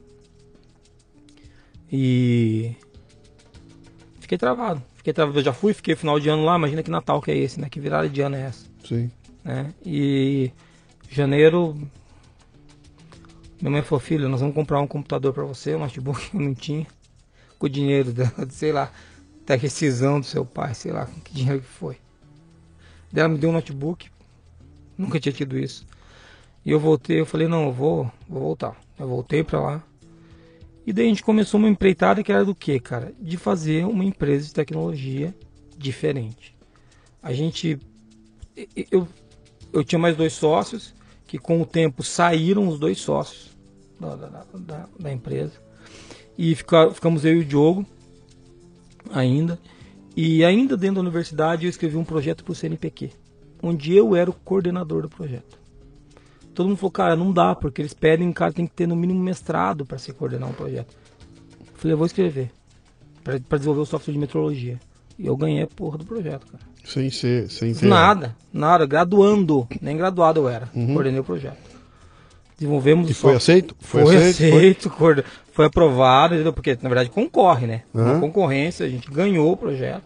E. Fiquei travado. Fiquei travado. Eu já fui, fiquei final de ano lá. Imagina que Natal que é esse, né? Que virada de ano é essa. Sim. Né? E. Janeiro. Minha mãe falou: Filho, nós vamos comprar um computador pra você. Um notebook eu não tinha. Com o dinheiro, da, sei lá, da rescisão do seu pai, sei lá, com que dinheiro que foi. Daí ela me deu um notebook. Nunca tinha tido isso. E eu voltei, eu falei, não, eu vou, vou voltar. Eu voltei pra lá. E daí a gente começou uma empreitada que era do que, cara? De fazer uma empresa de tecnologia diferente. A gente. Eu, eu tinha mais dois sócios, que com o tempo saíram os dois sócios da, da, da, da empresa. E ficar, ficamos eu e o Diogo ainda. E ainda dentro da universidade eu escrevi um projeto para o CNPq, onde eu era o coordenador do projeto. Todo mundo falou, cara, não dá, porque eles pedem, cara tem que ter no mínimo mestrado para se coordenar um projeto. Eu falei, eu vou escrever, para desenvolver o software de metrologia. E eu ganhei a porra do projeto, cara. Sem ser, sem ter. Nada, nada, graduando, nem graduado eu era, uhum. coordenei o projeto. Desenvolvemos e foi aceito? Foi, foi aceito, aceito foi? foi? aprovado, entendeu? porque na verdade concorre, né? Uhum. Uma concorrência, a gente ganhou o projeto.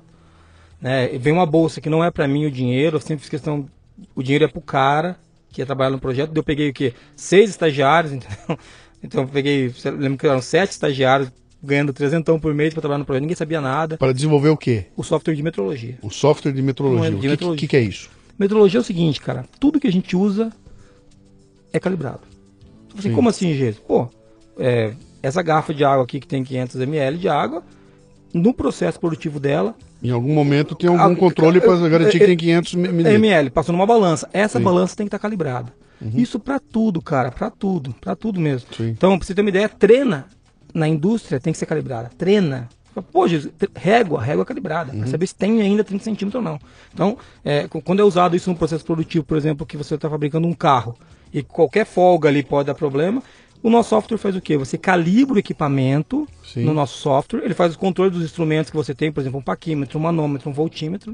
Né? Vem uma bolsa que não é para mim o dinheiro, eu sempre fiz questão, o dinheiro é pro cara que ia trabalhar no projeto. Eu peguei o quê? Seis estagiários, entendeu? Então eu peguei, lembro que eram sete estagiários ganhando trezentão por mês para trabalhar no projeto, ninguém sabia nada. Para desenvolver o quê? O software de metrologia. O software de metrologia. De o que, que, que é isso? Metrologia é o seguinte, cara, tudo que a gente usa é calibrado. Assim, como assim, gente? Pô, é, essa garrafa de água aqui que tem 500 ml de água, no processo produtivo dela. Em algum momento tem algum a, controle para garantir que tem 500 ml. ml. Passou numa balança. Essa Sim. balança tem que estar tá calibrada. Uhum. Isso para tudo, cara, para tudo, para tudo mesmo. Sim. Então, pra você ter uma ideia, treina na indústria tem que ser calibrada. Treina. Pô, Jesus, régua, régua calibrada, uhum. para saber se tem ainda 30 centímetros ou não. Então, é, quando é usado isso no processo produtivo, por exemplo, que você está fabricando um carro, e qualquer folga ali pode dar problema. O nosso software faz o quê? Você calibra o equipamento Sim. no nosso software, ele faz o controle dos instrumentos que você tem, por exemplo, um paquímetro, um manômetro, um voltímetro,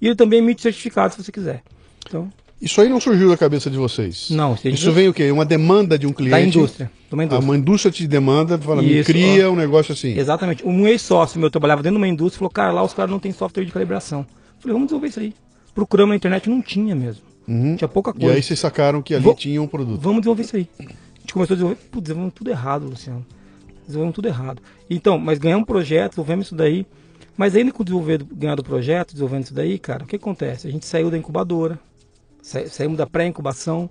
e ele também emite certificado se você quiser. Então, isso aí não surgiu da cabeça de vocês? Não. Isso vem o quê? Uma demanda de um cliente? Da indústria. Uma indústria, uma indústria te demanda, fala, me cria ó, um negócio assim. Exatamente. Um ex-sócio meu trabalhava dentro de uma indústria falou, cara, lá os caras não têm software de calibração. Eu falei, vamos desenvolver isso aí. Procuramos na internet, não tinha mesmo. Uhum. Tinha pouca coisa. E aí vocês sacaram que ali Vou... tinha um produto. Vamos desenvolver isso aí. A gente começou a desenvolver. Putz, desenvolvemos tudo errado, Luciano. Desenvolvemos tudo errado. Então, mas ganhamos um projeto, desenvolvemos isso daí. Mas ainda com o desenvolver, ganhar do projeto, desenvolvendo isso daí, cara, o que acontece? A gente saiu da incubadora, sa saímos da pré-incubação,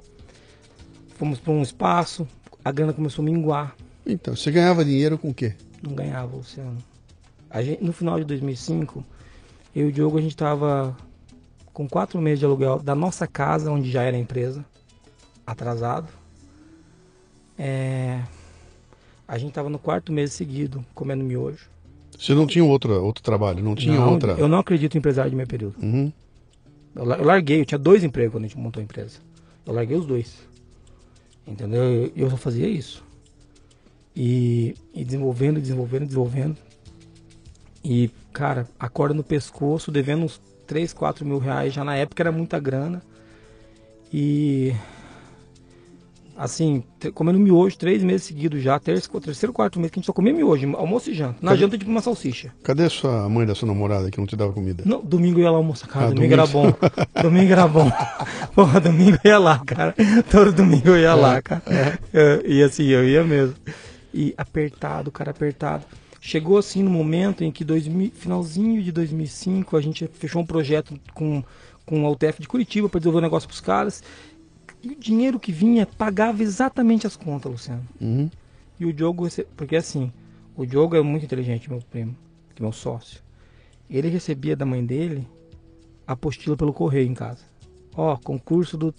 fomos para um espaço, a grana começou a minguar. Então, você ganhava dinheiro com o quê? Não ganhava, Luciano. Gente, no final de 2005, eu e o Diogo, a gente estava com quatro meses de aluguel da nossa casa, onde já era empresa, atrasado. É... A gente tava no quarto mês seguido comendo miojo. Você não tinha outro, outro trabalho, não tinha não, outra. Eu não acredito em empresário de meio período. Uhum. Eu, eu larguei, eu tinha dois empregos quando a gente montou a empresa. Eu larguei os dois. Entendeu? Eu, só fazia isso. E, e desenvolvendo, desenvolvendo, desenvolvendo. E, cara, acorda no pescoço, devendo uns 3, 4 mil reais. Já na época era muita grana. E. Assim, comendo miojo três meses seguidos já, terceiro, terceiro, quarto mês que a gente só comia miojo, almoço e janta. Na Cadê? janta, tipo uma salsicha. Cadê sua mãe da sua namorada que não te dava comida? Não, domingo eu ia lá almoçar, cara. Ah, domingo, domingo, era bom. domingo era bom. Porra, domingo eu ia lá, cara. Todo domingo eu ia é, lá, cara. É. E assim, eu ia mesmo. E apertado, cara, apertado. Chegou assim no momento em que 2000, finalzinho de 2005 a gente fechou um projeto com com a UTF de Curitiba para desenvolver um negócio para os caras. E o dinheiro que vinha pagava exatamente as contas, Luciano. Uhum. E o Diogo, porque assim, o Diogo é muito inteligente, meu primo, que é meu sócio. Ele recebia da mãe dele a apostila pelo correio em casa. Ó, concurso do não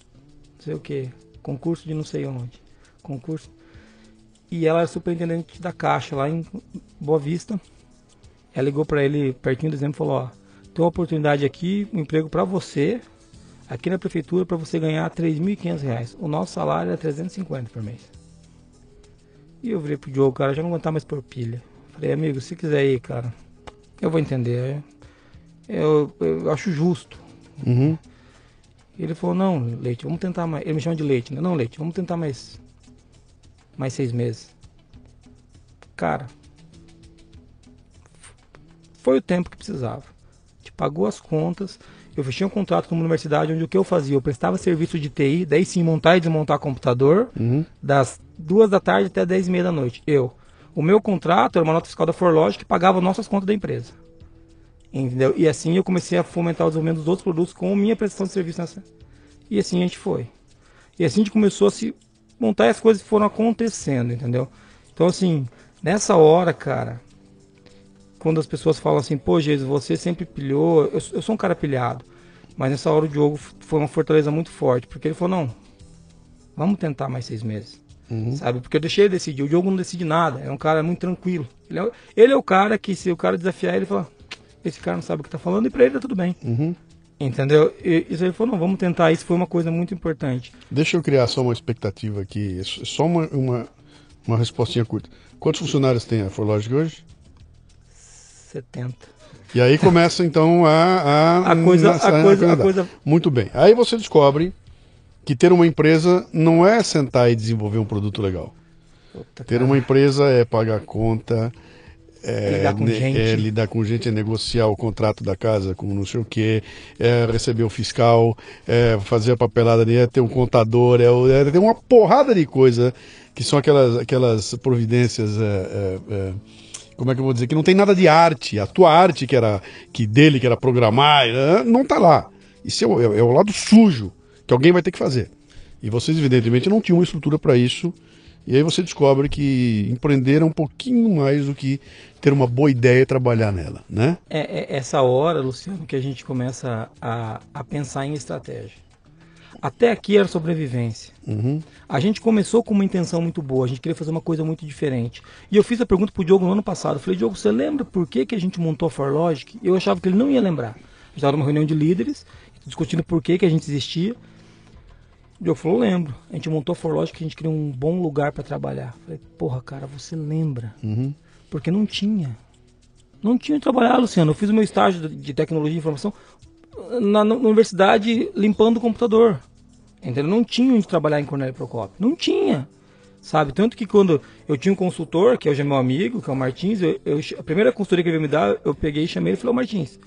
sei o que, concurso de não sei onde, concurso e ela era superintendente da Caixa lá em Boa Vista. Ela ligou para ele pertinho do dezembro e falou: Ó, tem uma oportunidade aqui, um emprego para você, aqui na prefeitura, para você ganhar R$ 3.500. O nosso salário é 350 por mês. E eu virei pro Diogo, cara, já não aguentar mais por pilha. Falei, amigo, se quiser ir, cara, eu vou entender. Eu, eu acho justo. Uhum. Ele falou, não, Leite, vamos tentar mais. Ele me chama de Leite, né? Não, Leite, vamos tentar mais. Mais seis meses. Cara, foi o tempo que precisava. A gente pagou as contas. Eu fechei um contrato com uma universidade onde o que eu fazia? Eu prestava serviço de TI, daí sim montar e desmontar computador, Uhum. das duas da tarde até dez e meia da noite. Eu. O meu contrato era uma nota fiscal da Forlogic que pagava nossas contas da empresa. Entendeu? E assim eu comecei a fomentar o desenvolvimento dos outros produtos com minha prestação de serviço nessa. E assim a gente foi. E assim a gente começou a se montar e as coisas foram acontecendo, entendeu? Então assim, nessa hora, cara, quando as pessoas falam assim, pô, Jesus, você sempre pilhou, eu, eu sou um cara pilhado. Mas nessa hora o Diogo foi uma fortaleza muito forte, porque ele falou, não, vamos tentar mais seis meses. Sabe? Porque eu deixei ele decidir. O Diogo não decide nada. É um cara muito tranquilo. Ele é, o- ele é o cara que, se o cara desafiar, ele fala: Esse cara não sabe o que tá falando, e pra ele tá tudo bem. Uhum. Entendeu? E isso ele falou: Não, vamos tentar. Isso foi uma coisa muito importante. Deixa eu criar só uma expectativa aqui, só- só uma, uma, uma respostinha curta. Quantos funcionários tem a Forlogic hoje? 70. E aí começa então a. A, A coisa- na- a coisa- a coisa- Muito bem. Aí você descobre que ter uma empresa não é sentar e desenvolver um produto legal. Puta, Ter uma empresa é pagar conta, é Lidar com ne- gente. é lidar com gente, é negociar o contrato da casa com não sei o que, é receber o fiscal, é fazer a papelada ali, é ter um contador, é, é ter uma porrada de coisa que são aquelas, aquelas providências. é, é, é, como é que eu vou dizer? Que não tem nada de arte. A tua arte, que era que dele, que era programar, é, não tá lá. Isso é o, é- é o lado sujo que alguém vai ter que fazer. E vocês, evidentemente, não tinham uma estrutura para isso. E aí você descobre que empreender é um pouquinho mais do que ter uma boa ideia e trabalhar nela, né? É, é essa hora, Luciano, que a gente começa a, a pensar em estratégia. Até aqui era sobrevivência. Uhum. A gente começou com uma intenção muito boa, a gente queria fazer uma coisa muito diferente. E eu fiz a pergunta pro Diogo no ano passado. Eu falei, Diogo, você lembra por que, que a gente montou a ForLogic? Eu achava que ele não ia lembrar. A gente estava numa reunião de líderes, discutindo por que, que a gente existia. O Diogo falou, lembro. A gente montou a ForLogic, a gente queria um bom lugar para trabalhar. Eu falei, porra, cara, você lembra? Uhum. Porque não tinha. Não tinha trabalhar, Luciano. Eu fiz o meu estágio de- de tecnologia e informação na, na universidade limpando o computador. Entendeu? Não tinha onde trabalhar em Cornélio Procópio. Não tinha. Sabe? Tanto que quando eu tinha um consultor, que hoje é meu amigo, que é o Martins, eu, eu- a primeira consultoria que ele veio me dar, eu peguei e chamei ele e falei, ô Martins,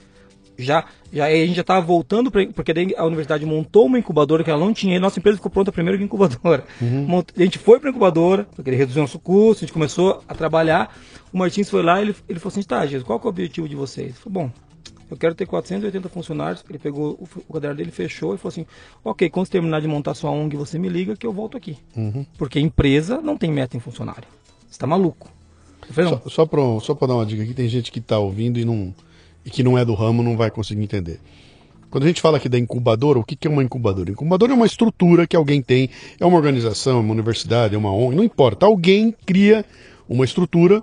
já, já, a gente já estava voltando, pra, porque daí a universidade montou uma incubadora que ela não tinha, e nossa empresa ficou pronta primeiro que incubadora. Mont- a gente foi para incubadora, porque ele reduziu nosso custo, a gente começou a trabalhar. O Martins foi lá e ele, ele falou assim: tá, Jesus, qual é o objetivo de vocês? Eu falei, bom, eu quero ter 480 funcionários. Ele pegou o, caderno dele, fechou e falou assim: ok, quando você terminar de montar sua ONG, você me liga que eu volto aqui. Porque empresa não tem meta em funcionário. Você tá maluco. Falei, Só, só para só pra dar uma dica aqui, tem gente que está ouvindo e, não, e que não é do ramo, não vai conseguir entender. Quando a gente fala aqui da incubadora, o que, que é uma incubadora? Incubadora é uma estrutura que alguém tem, é uma organização, é uma universidade, é uma ONG, não importa. Alguém cria uma estrutura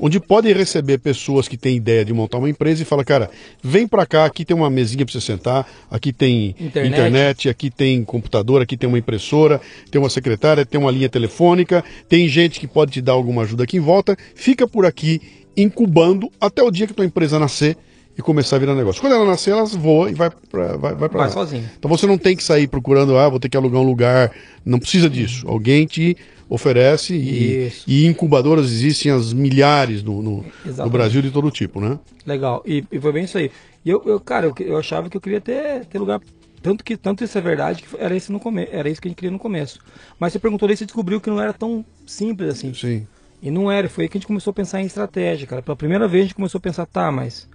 onde pode receber pessoas que têm ideia de montar uma empresa e fala, cara, vem para cá, aqui tem uma mesinha para você sentar, aqui tem Internet. internet, aqui tem computador, aqui tem uma impressora, tem uma secretária, tem uma linha telefônica, tem gente que pode te dar alguma ajuda aqui em volta, fica por aqui incubando até o dia que tua empresa nascer e começar a virar negócio. Quando ela nascer, elas voam e vai para vai, vai pra Vai lá. sozinha. Então você não tem que sair procurando, ah, vou ter que alugar um lugar. Não precisa disso. Alguém te oferece e, e incubadoras existem as milhares no, no, no. Brasil de todo tipo, né? Legal, e, e foi bem isso aí. E eu, eu cara, eu, eu achava que eu queria ter, ter lugar. Tanto que tanto isso é verdade que era isso no come, era isso que a gente queria no começo. Mas você perguntou daí, você descobriu que não era tão simples assim. Sim. E não era, foi aí que a gente começou a pensar em estratégia, cara. Pela primeira vez a gente começou a pensar, tá, mas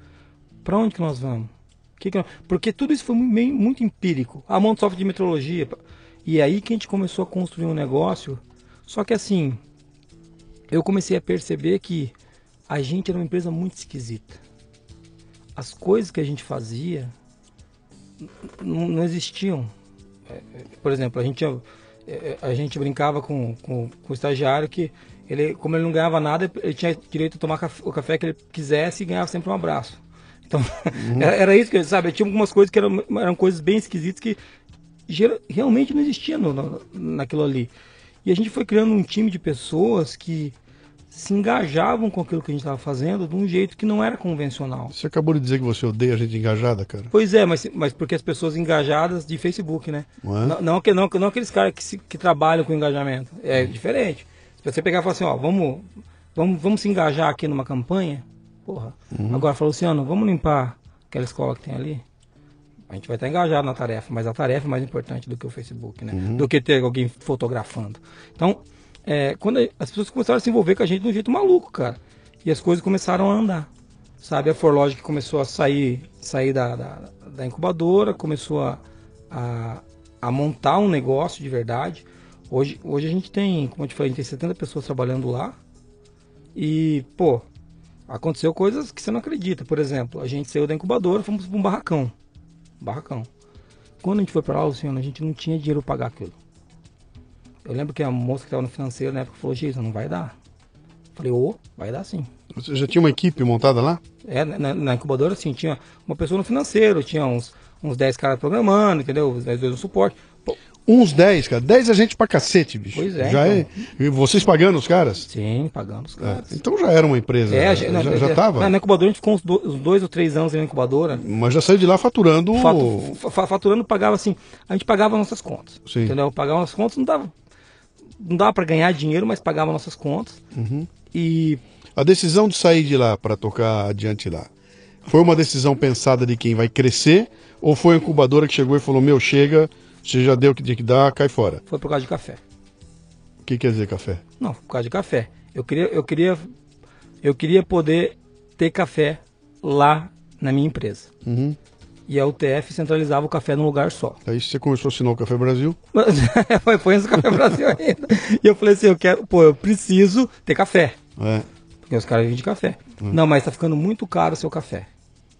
pra onde que nós vamos? Que que nós- Porque tudo isso foi meio, muito empírico. A mão de software de metrologia. E é aí que a gente começou a construir um negócio. Só que assim, eu comecei a perceber que a gente era uma empresa muito esquisita. As coisas que a gente fazia não existiam. É, é, Por exemplo, a gente, é, a gente brincava com, com, com o estagiário que ele, como ele não ganhava nada, ele tinha direito a tomar o café que ele quisesse e ganhava sempre um abraço. Então, era, era isso que, sabe? Tinha algumas coisas que eram, eram coisas bem esquisitas que realmente não existia no, no- naquilo ali. E a gente foi criando um time de pessoas que se engajavam com aquilo que a gente estava fazendo de um jeito que não era convencional. Você acabou de dizer que você odeia gente engajada, cara. Pois é, mas, mas porque as pessoas engajadas de Facebook, né? Não é? Não, não, que- não, não aqueles caras que, se- que trabalham com engajamento. É diferente. Se você pegar e falar assim, ó, vamos, vamos, vamos se engajar aqui numa campanha, porra. Agora falou, Luciano, vamos limpar aquela escola que tem ali? A gente vai estar engajado na tarefa, mas a tarefa é mais importante do que o Facebook, né? Do que ter alguém fotografando. Então, é, quando as pessoas começaram a se envolver com a gente de um jeito maluco, cara. E as coisas começaram a andar. Sabe, a Forlogic começou a sair, sair da, da, da incubadora, começou a, a, a montar um negócio de verdade. Hoje, hoje a gente tem, como eu te falei, a gente tem 70 pessoas trabalhando lá. E, pô, aconteceu coisas que você não acredita. Por exemplo, a gente saiu da incubadora, fomos para um barracão. Barracão. Quando a gente foi para lá, Luciano, a gente não tinha dinheiro para pagar aquilo. Eu lembro que a moça que estava no financeiro na época falou, Geisa, não vai dar. Falei, ô, vai dar sim. Você já tinha uma equipe montada lá? É, na, na incubadora, assim, tinha uma pessoa no financeiro, tinha uns, uns 10 caras programando, entendeu? Os 10 dois no suporte. Uns 10, cara. 10 é gente pra cacete, bicho. Pois é, Já então. é. E vocês pagando os caras? sim, pagando os É, caras. Então já era uma empresa. É, já, já, na- já na- tava. Na, na incubadora a gente ficou uns, do- uns dois ou três anos na incubadora. Mas já saiu de lá faturando. Fatu- fa- fa- faturando pagava assim, a gente pagava nossas contas. Sim. Entendeu? Pagava nossas contas, não dava. Não dava para ganhar dinheiro, mas pagava nossas contas. Uhum. E A decisão de sair de lá para tocar adiante lá foi uma decisão pensada de quem vai crescer ou foi a incubadora que chegou e falou: Meu, chega, você já deu o que tinha que dar, cai fora? foi por causa de café. O que quer dizer café? Não, por causa de café. Eu queria, eu queria, eu queria poder ter café lá na minha empresa. Uhum. E a UTF centralizava o café num lugar só. Aí você começou a assinar o Café Brasil. Foi, foi do Café Brasil ainda. E eu falei assim, eu quero, pô, eu preciso ter café. É. Porque os caras vivem de café. Não, mas tá ficando muito caro o seu café.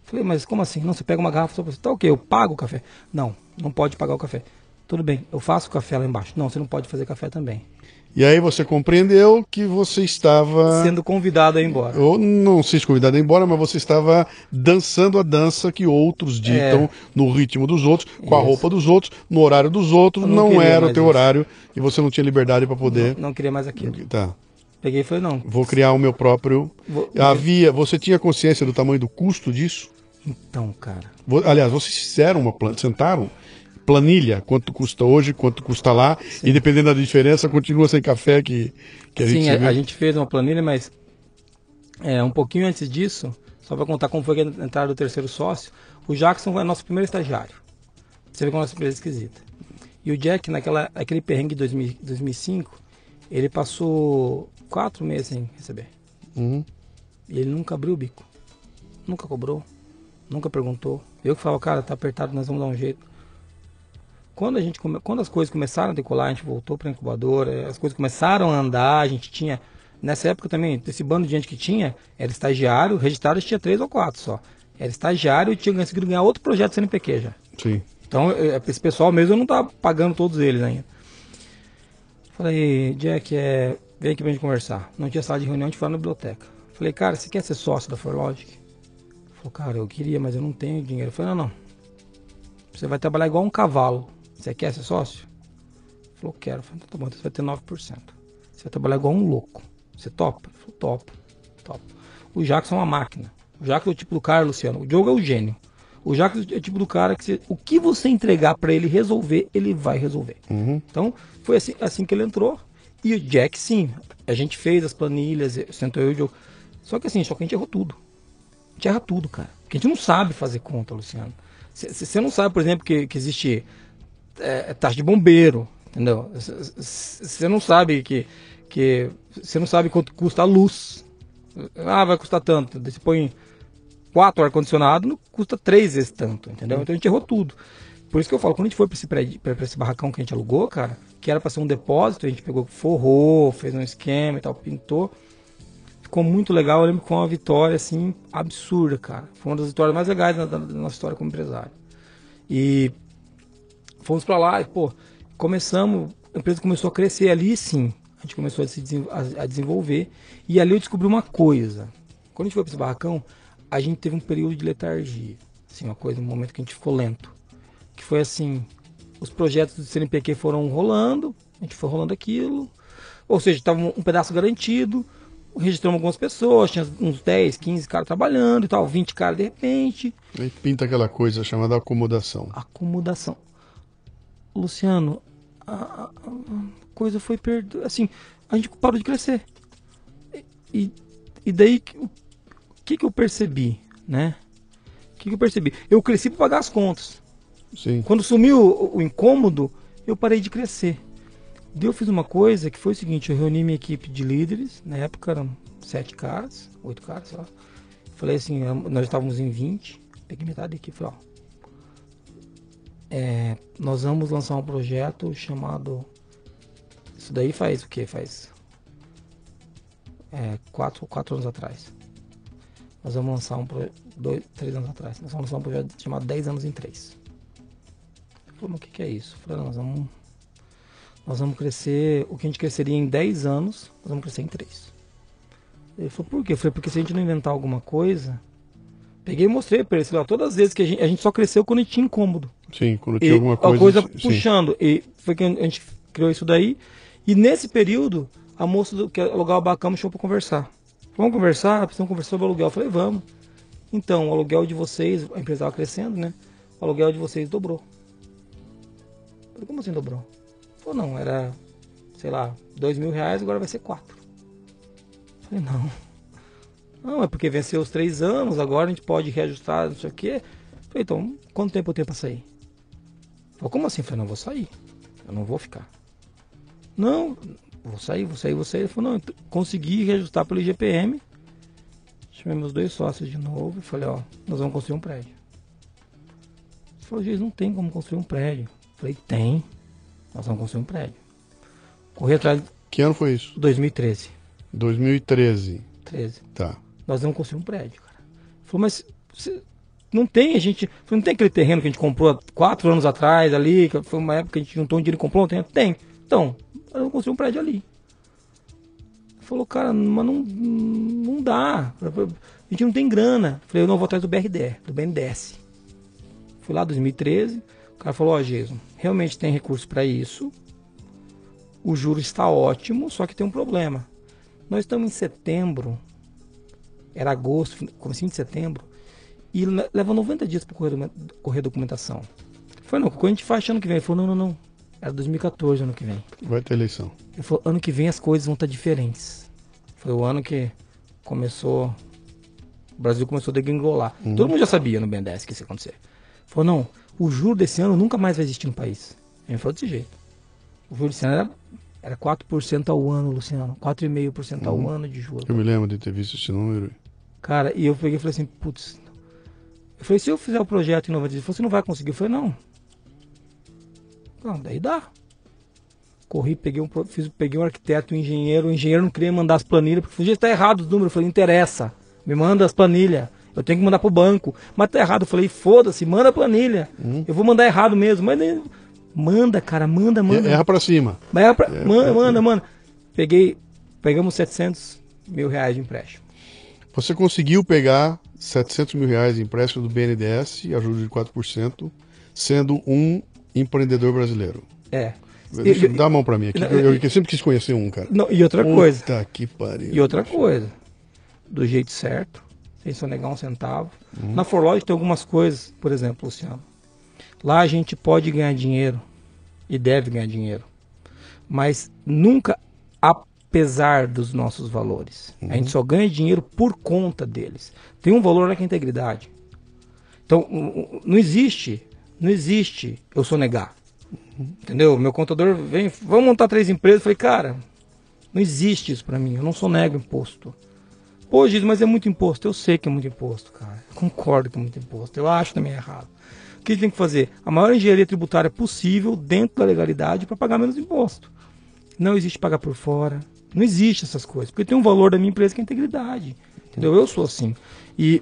Falei, mas como assim? Não, você pega uma garrafa só pra você. Tá ok, eu pago o café. Não, não pode pagar o café. Tudo bem, eu faço café lá embaixo. Não, você não pode fazer café também. E aí você compreendeu que você estava. Sendo convidado a ir embora. Eu não sei se convidado a ir embora, mas você estava dançando a dança que outros ditam no ritmo dos outros, com a É. Isso. roupa dos outros, no horário dos outros. Não, não era o teu isso. horário e você não tinha liberdade para poder. Não queria mais aquilo. Tá. Peguei e falei, não. Vou criar o meu próprio. Vou- Havia. Você tinha consciência do tamanho do custo disso? Então, cara. Aliás, vocês fizeram uma planilha, sentaram planilha, quanto custa hoje, quanto custa lá, e dependendo da diferença, continua sem café que, que a gente Sim, vê. a, a gente fez uma planilha, mas é, um pouquinho antes disso, só para contar como foi a entrada do terceiro sócio, o Jackson foi nosso primeiro estagiário. Você vê como a nossa empresa é esquisita. E o Jack, naquela, naquele perrengue de 2000 2005, ele passou quatro meses sem receber. Uhum. E ele nunca abriu o bico. Nunca cobrou. Nunca perguntou. Eu que falava, cara, tá apertado, nós vamos dar um jeito. Quando, a gente come... Quando as coisas começaram a decolar, a gente voltou para a incubadora, as coisas começaram a andar, a gente tinha. Nessa época também, esse bando de gente que tinha, era estagiário, registrado tinha três ou quatro só. Era estagiário e tinha conseguido ganhar outro projeto CNPq já. Sim. Então, eu- esse pessoal mesmo eu não tava pagando todos eles ainda. Falei, Jack, é, vem aqui pra gente conversar. Não tinha sala de reunião, a gente foi na biblioteca. Falei, cara, você quer ser sócio da Forlogic? Falou, cara, eu queria, mas eu não tenho dinheiro. Eu falei, não, não. Você vai trabalhar igual um cavalo. Você quer ser sócio? Ele Falou, quero. Eu Falei, então tá bom, então você vai ter 9%. Você vai trabalhar igual um louco. Você topa? Ele Falou, topo, topo. O Jackson é uma máquina. O Jackson é o tipo do cara, Luciano. O Diogo é o gênio. O Jackson é o tipo do cara que você- o que você entregar pra ele resolver, ele vai resolver. Então, foi assim, assim que ele entrou. E o Jack, sim, a gente fez as planilhas, sentou eu e o Diogo. Só que assim, só que a gente errou tudo. A gente erra tudo, cara. Porque a gente não sabe fazer conta, Luciano. Você não sabe, por exemplo, que, que existe é, taxa de bombeiro, entendeu? Você não sabe que que você não sabe quanto custa a luz. Ah, vai custar tanto. Você põe quatro ar-condicionado, não custa três vezes tanto, entendeu? Então a gente errou tudo. Por isso que eu falo, quando a gente foi para esse, prédio- pra- pra esse barracão que a gente alugou, cara, que era para ser um depósito, a gente pegou, forrou, fez um esquema e tal, pintou. Ficou muito legal, eu lembro que foi uma vitória, assim, absurda, cara. Foi uma das vitórias mais legais da, nossa história como empresário. E fomos pra lá e, pô, começamos, a empresa começou a crescer ali, sim. A gente começou a se a- a desenvolver. E ali eu descobri uma coisa. Quando a gente foi pra esse barracão, a gente teve um período de letargia. Assim, uma coisa, um momento que a gente ficou lento. Que foi assim, os projetos do CNPq foram rolando, a gente foi rolando aquilo, Ou seja, estava um pedaço garantido, registramos algumas pessoas, tinha uns 10, 15 caras trabalhando e tal, 20 caras de repente. Aí pinta aquela coisa chamada acomodação. Acomodação. Luciano, a, a- coisa foi perdida. Assim, a gente parou de crescer. E, e daí, o que, que eu percebi, né? O que, que eu percebi? Eu cresci para pagar as contas. Sim. Quando sumiu o, o incômodo, eu parei de crescer. Eu fiz uma coisa que foi o seguinte, eu reuni minha equipe de líderes, na época eram sete caras, oito caras, sei lá. Falei assim, nós estávamos em 20, peguei metade da equipe e falei, ó, é, nós vamos lançar um projeto chamado. Isso daí faz o que? Faz é, quatro, quatro anos atrás. Nós vamos lançar um projeto. Três anos atrás. Nós vamos lançar um projeto chamado 10 anos em 3. Eu falei, mas o que, que é isso? Eu falei, nós vamos. Nós vamos crescer. O que a gente cresceria em 10 anos, nós vamos crescer em 3. Ele falou, por quê? Eu falei, porque se a gente não inventar alguma coisa. Peguei e mostrei pra ele, sei lá, todas as vezes que a gente, a gente só cresceu quando a gente tinha incômodo. Sim, quando E tinha alguma a coisa. sim. puxando. E foi que a gente criou isso daí. E nesse período, a moça do, que alugava o bacana me chamou pra conversar. Vamos conversar? Precisamos conversar sobre o aluguel. Eu falei, vamos. Então, o aluguel de vocês, a empresa estava crescendo, né? O aluguel de vocês dobrou. Eu falei, como assim dobrou? Falou, não, era, sei lá, dois mil reais, agora vai ser quatro. Falei, não. Não, é porque venceu os três anos, agora a gente pode reajustar, não sei o quê. Falei, então, quanto tempo eu tenho pra sair? Falei, como assim? Falei, não, vou sair. Eu não vou ficar. Não, vou sair, vou sair, vou sair. Ele falou, não, então, consegui reajustar pelo IGPM. Chamei meus dois sócios de novo e falei, ó, nós vamos construir um prédio. Ele falou, não tem como construir um prédio. Falei, tem. Nós vamos construir um prédio. Corri atrás Que ano foi isso? 2013. 2013. 13. Tá. Nós vamos construir um prédio, cara. Ele falou, mas você- não tem, a gente. Não tem aquele terreno que a gente comprou há quatro anos atrás ali, que foi uma época que a gente juntou um dinheiro e comprou um terreno? Tem. Então, nós vamos construir um prédio ali. Ele falou, cara, mas não, não dá. A gente não tem grana. Eu falei, eu não vou atrás do BRD, do BNDES. Fui lá em 2013, o cara falou, ó, Jason, realmente tem recurso para isso. O juro está ótimo, só que tem um problema. Nós estamos em setembro, era agosto, comecinho de setembro, e le- leva 90 dias para correr, docu- correr documentação. Foi não, quando a gente faz ano que vem. Ele falou, não, não, não. Era 2014 ano que vem. Vai ter eleição. Ele falou, ano que vem as coisas vão estar diferentes. Foi o ano que começou. O Brasil começou a degringolar. Todo mundo já sabia no BNDES que isso ia acontecer. Ele Falou, não, o juro desse ano nunca mais vai existir no país. Ele falou desse jeito. O juro desse ano era, era 4% ao ano, Luciano. 4,5% ao ano de juros. Eu me lembro de ter visto esse número. Cara, e eu peguei e falei assim, putz. Eu falei, se eu fizer o projeto em 90 dias, ele falou, você não vai conseguir. Eu falei, não. Não, daí dá. Corri, peguei um, fiz, peguei um arquiteto, um engenheiro, o engenheiro não queria mandar as planilhas, porque falou, está errado os números. Eu falei, interessa, me manda as planilhas. Eu tenho que mandar pro banco. Mas tá errado. Eu falei, foda-se, manda a planilha. Eu vou mandar errado mesmo. Mas nem- manda, cara, manda, manda. Erra pra cima. Mas é pra- manda, manda, manda. Peguei, pegamos 700 mil reais de empréstimo. Você conseguiu pegar 700 mil reais de empréstimo do BNDES, a juros de 4%, sendo um empreendedor brasileiro. É. Deixa, E- dá a mão pra mim aqui. que Eu, eu sempre quis conhecer um, cara. Não, e outra coisa. Puta que pariu. E outra coisa, do jeito certo, sem sonegar um centavo. Na Forlog tem algumas coisas, por exemplo, Luciano. Lá a gente pode ganhar dinheiro e deve ganhar dinheiro, mas nunca apesar dos nossos valores. A gente só ganha dinheiro por conta deles. Tem um valor que é integridade. Então, não existe, não existe eu sonegar. Entendeu? Meu contador vem, vamos montar três empresas. Eu falei, cara, não existe isso pra mim. Eu não sonego imposto. Pô, Giz, mas é muito imposto. Eu sei que é muito imposto, cara. Eu concordo que é muito imposto. Eu acho também errado. O que a gente tem que fazer? A maior engenharia tributária possível dentro da legalidade para pagar menos imposto. Não existe pagar por fora. Não existe essas coisas. Porque tem um valor da minha empresa que é a integridade. Entendeu? Eu sou assim. E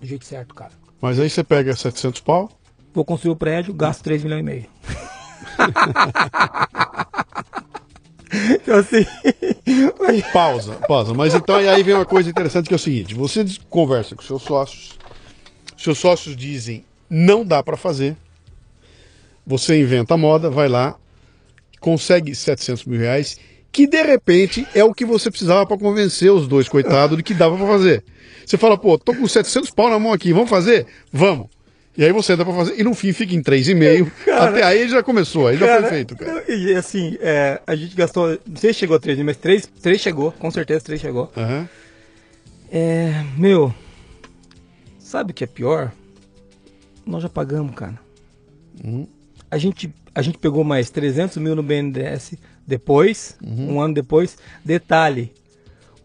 do jeito certo, cara. Mas aí você pega 700 pau, Vou construir o prédio, gasto 3 milhões e meio. então assim. pausa, pausa. Mas então aí vem uma coisa interessante que é o seguinte: você conversa com seus sócios, seus sócios dizem não dá para fazer, você inventa a moda, vai lá, consegue 700 mil reais que de repente é o que você precisava para convencer os dois, coitados, de que dava para fazer. Você fala, pô, tô com 700 pau na mão aqui, vamos fazer? Vamos. E aí você entra pra fazer, e no fim fica em 3,5. Até aí já começou, aí já Cara, foi feito, cara. E assim, é, a gente gastou. Não sei se chegou a 3, mas 3, 3 chegou, com certeza 3 chegou. Aham. É. Meu. Sabe o que é pior? Nós já pagamos, cara. A, gente, a gente pegou mais 300 mil no BNDES depois, um ano depois. Detalhe: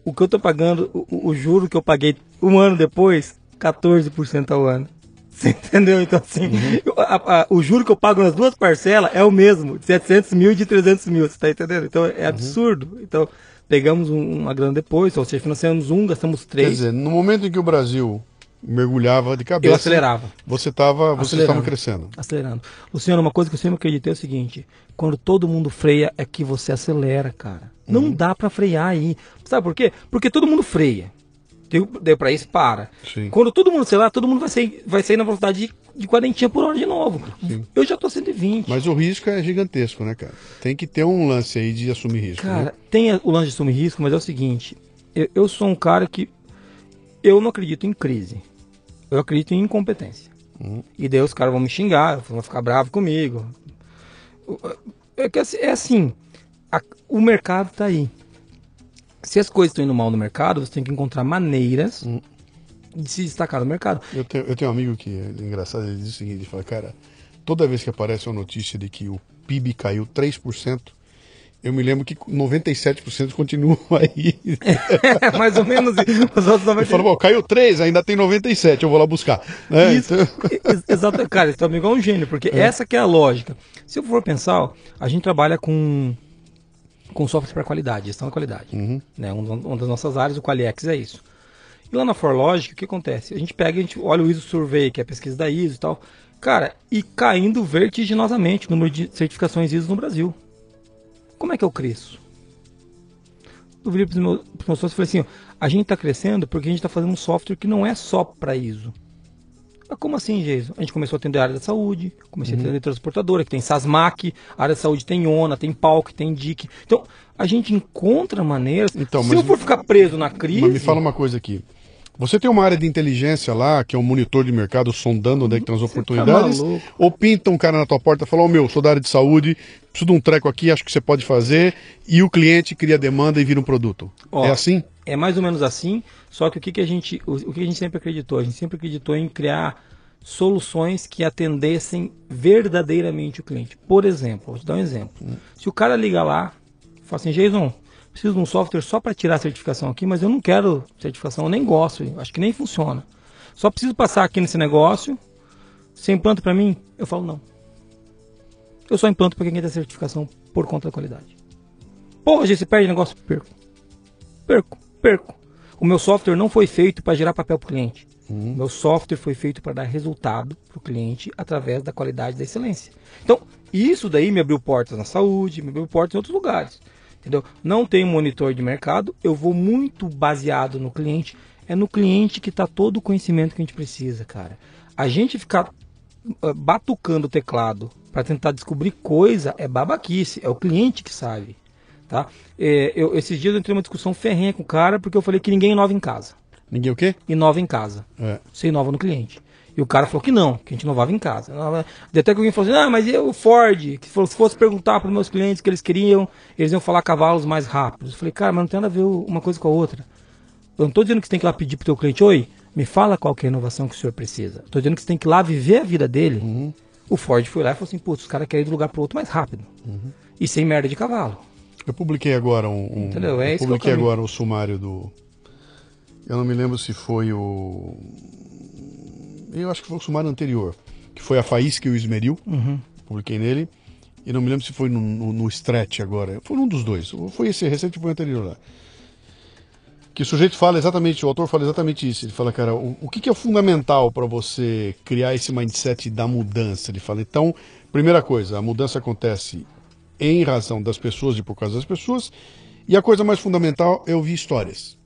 o que eu tô pagando, o- o juro que eu paguei um ano depois, 14% ao ano. Você entendeu? Então, assim, eu- a- a- o juro que eu pago nas duas parcelas é o mesmo, de 700 mil e de 300 mil, você tá entendendo? Então, é absurdo. Então, pegamos um- uma grana depois, ou seja, financiamos um, gastamos Quer três, dizer, no momento em que o Brasil mergulhava de cabeça, eu acelerava. você estava você crescendo. Acelerando. Luciano, uma coisa que eu sempre acreditei é o seguinte: quando todo mundo freia, é que você acelera, cara. Não dá pra frear aí. Sabe por quê? Porque todo mundo freia. Deu, deu pra isso, para. Sim. Quando todo mundo acelerar, todo mundo vai sair, vai sair na velocidade de, de 40 por hora de novo. Eu já tô 120. Mas o risco é gigantesco, né, cara? Tem que ter um lance aí de assumir risco. Cara, né? tem o lance de assumir risco, mas é o seguinte: eu, eu sou um cara que. Eu não acredito em crise. Eu acredito em incompetência. E daí os caras vão me xingar, vão ficar bravos comigo. É, assim- é assim: a- o mercado tá aí. Se as coisas estão indo mal no mercado, você tem que encontrar maneiras de se destacar no mercado. Eu tenho, eu tenho um amigo que é engraçado, ele diz o seguinte, ele fala, cara, toda vez que aparece uma notícia de que o PIB caiu 3%, eu me lembro que 97% continuam aí. É mais ou menos isso. Os outros Ele fala, bom, caiu 3, ainda tem 97, eu vou lá buscar. Né? Isso, Então- ex- exato, cara, esse amigo é um gênio, porque essa que é a lógica. Se eu for pensar, ó, a gente trabalha com, com software para qualidade, gestão da qualidade. Né? Um- Uma das nossas áreas, o Qualiex, é isso. E lá na ForLogic, o que acontece? A gente pega, a gente olha o ISO Survey, que é a pesquisa da ISO e tal, cara, e caindo vertiginosamente o número de certificações ISO no Brasil. Como é que eu cresço? Eu virei para os meus, meus sócios e falei assim, ó, a gente está crescendo porque a gente está fazendo um software que não é só para ISO. Como assim, Jason? A gente começou a atender a área da saúde, comecei a atender transportadora, que tem SASMAC, a área da saúde tem ONA, tem PALC, tem DIC. Então, a gente encontra maneiras. Então, Se eu for ficar preso na crise. Mas me fala uma coisa aqui. Você tem uma área de inteligência lá, que é um monitor de mercado sondando onde é que estão as oportunidades? maluco. ou pinta um cara na tua porta e fala, ô meu, sou da área de saúde, preciso de um treco aqui, acho que você pode fazer, e o cliente cria demanda e vira um produto. Ó, é assim? É mais ou menos assim, só que o que, que a gente, o, o que a gente sempre acreditou? A gente sempre acreditou em criar soluções que atendessem verdadeiramente o cliente. Por exemplo, vou te dar um exemplo. Se o cara liga lá, fala assim, Jason, preciso de um software só para tirar a certificação aqui, mas eu não quero certificação, eu nem gosto, acho que nem funciona. Só preciso passar aqui nesse negócio, você implanta para mim? Eu falo não. Eu só implanto para quem tem certificação por conta da qualidade. Pô, gente, você perde negócio? Perco. Perco, perco. O meu software não foi feito para gerar papel para o cliente. O meu software foi feito para dar resultado para o cliente através da qualidade e da excelência. Então, isso daí me abriu portas na saúde, me abriu portas em outros lugares. Entendeu? Não tem monitor de mercado, eu vou muito baseado no cliente. É no cliente que está todo o conhecimento que a gente precisa, cara. A gente ficar ah, batucando o teclado para tentar descobrir coisa é babaquice, é o cliente que sabe. Tá? É, eu, esses dias eu entrei numa discussão ferrenha com o cara porque eu falei que ninguém inova em casa. Ninguém o quê? Inova em casa. É. Você inova no cliente. E o cara falou que não, que a gente inovava em casa. Até que alguém falou assim, ah, mas e o Ford? Que se fosse perguntar para os meus clientes o que eles queriam, eles iam falar cavalos mais rápidos. Eu falei, cara, mas não tem nada a ver uma coisa com a outra. Eu não estou dizendo que você tem que ir lá pedir para o teu cliente, oi, me fala qual é a inovação que o senhor precisa. Estou dizendo que você tem que ir lá viver a vida dele. O Ford foi lá e falou assim, putz, os caras querem ir de um lugar para o outro mais rápido. E sem merda de cavalo. Eu publiquei agora um. um- Entendeu? É eu é publiquei agora o sumário do. Eu não me lembro se foi o. Eu acho que foi o sumário anterior, que foi a Faísca e o Esmeril. Uhum. Publiquei nele. E não me lembro se foi no, no, no Stretch agora. Foi num dos dois. Foi esse recente ou foi o anterior lá. Que o sujeito fala exatamente, o autor fala exatamente isso. Ele fala, cara, o, o que, que é fundamental para você criar esse mindset da mudança? Ele fala, então, primeira coisa, a mudança acontece em razão das pessoas e por causa das pessoas. E a coisa mais fundamental é ouvir histórias.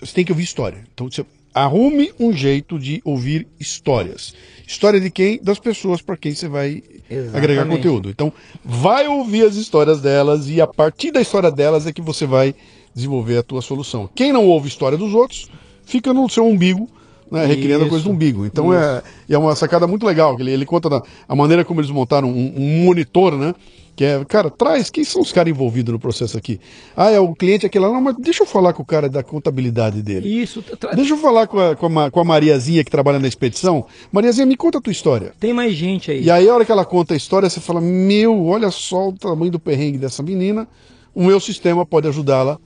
Você tem que ouvir história. Então, você- arrume um jeito de ouvir histórias. História de quem? Das pessoas para quem você vai Exatamente. agregar conteúdo. Então, vai ouvir as histórias delas e a partir da história delas é que você vai desenvolver a tua solução. Quem não ouve história dos outros, fica no seu umbigo, né, recriando a coisa do umbigo. Então é, é uma sacada muito legal. Ele, ele conta da, a maneira como eles montaram um, um monitor, né? Que é, cara, traz, quem são os caras envolvidos no processo aqui? Ah, é o cliente aquele lá. Não, mas deixa eu falar com o cara da contabilidade dele. Isso. tra- Deixa eu falar com a, com, a, com a Mariazinha que trabalha na expedição. Mariazinha, me conta a tua história. Tem mais gente aí. E aí, a hora que ela conta a história, você fala: Meu, olha só o tamanho do perrengue dessa menina. O meu sistema pode ajudá-la.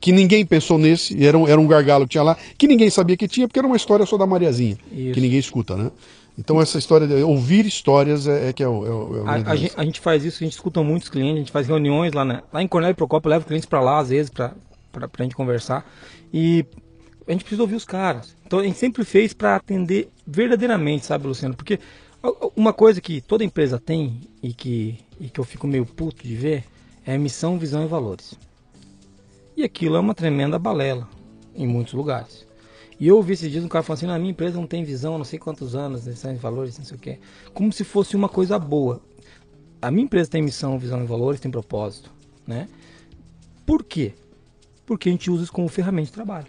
Que ninguém pensou nesse, era um, era um gargalo que tinha lá, que ninguém sabia que tinha, porque era uma história só da Mariazinha, Isso. que ninguém escuta, né? Então, essa história de ouvir histórias é, é que é o. É o, é A, a gente, a gente faz isso, a gente escuta muitos clientes, a gente faz reuniões lá, na, lá em Cornélio Procópio, leva clientes para lá às vezes para a gente conversar e a gente precisa ouvir os caras. Então a gente sempre fez para atender verdadeiramente, sabe, Luciano? Porque uma coisa que toda empresa tem e que, e que eu fico meio puto de ver é missão, visão e valores. E aquilo é uma tremenda balela em muitos lugares. E eu ouvi esses dias um cara falando assim, na minha empresa não tem visão, não sei quantos anos, missão e valores, não sei o quê. Como se fosse uma coisa boa. A minha empresa tem missão, visão e valores, tem propósito, né? Por quê? Porque a gente usa isso como ferramenta de trabalho.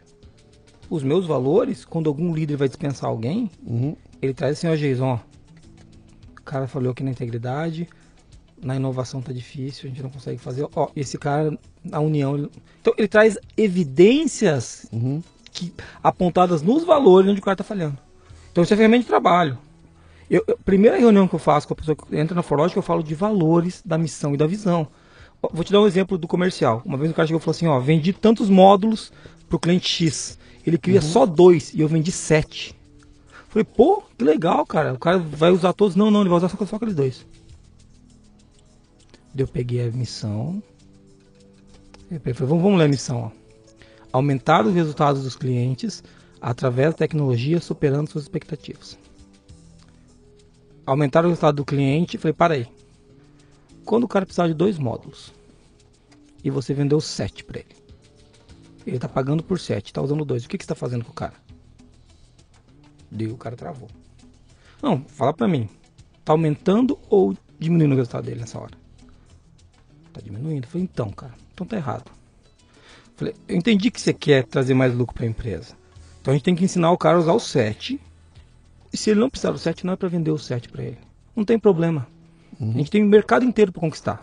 Os meus valores, quando algum líder vai dispensar alguém, Uhum. ele traz assim, ó, Jason, ó, o cara falou aqui na integridade, na inovação tá difícil, a gente não consegue fazer, ó, esse cara, na união, ele- então ele traz evidências Uhum. Que, apontadas nos valores onde o cara tá falhando. Então isso é ferramenta de trabalho. Eu, eu- primeira reunião que eu faço com a pessoa que entra na Forlógica, eu falo de valores da missão e da visão. Vou te dar um exemplo do comercial. Uma vez o cara chegou e falou assim, ó, vendi tantos módulos pro cliente X. Ele queria só dois e eu vendi sete. Falei, pô, que legal, cara. O cara vai usar todos. Não, não, ele vai usar só, só aqueles dois. Eu peguei a missão. Eu peguei, falei, vamos, vamos ler a missão. Ó. Aumentar os resultados dos clientes através da tecnologia superando suas expectativas. Aumentar o resultado do cliente. Falei, para aí. Quando o cara precisar de dois módulos e você vendeu sete para ele, ele tá pagando por sete, tá usando dois. O que, que você tá fazendo com o cara? Daí o cara travou. Não, fala pra mim. Tá aumentando ou diminuindo o resultado dele nessa hora? Tá diminuindo. Eu falei, então, cara, então tá errado. Eu Falei, eu entendi que você quer trazer mais lucro pra empresa. Então a gente tem que ensinar o cara a usar o 7. E se ele não precisar do 7, não é pra vender o 7 pra ele. Não tem problema. A gente tem o mercado inteiro pra conquistar.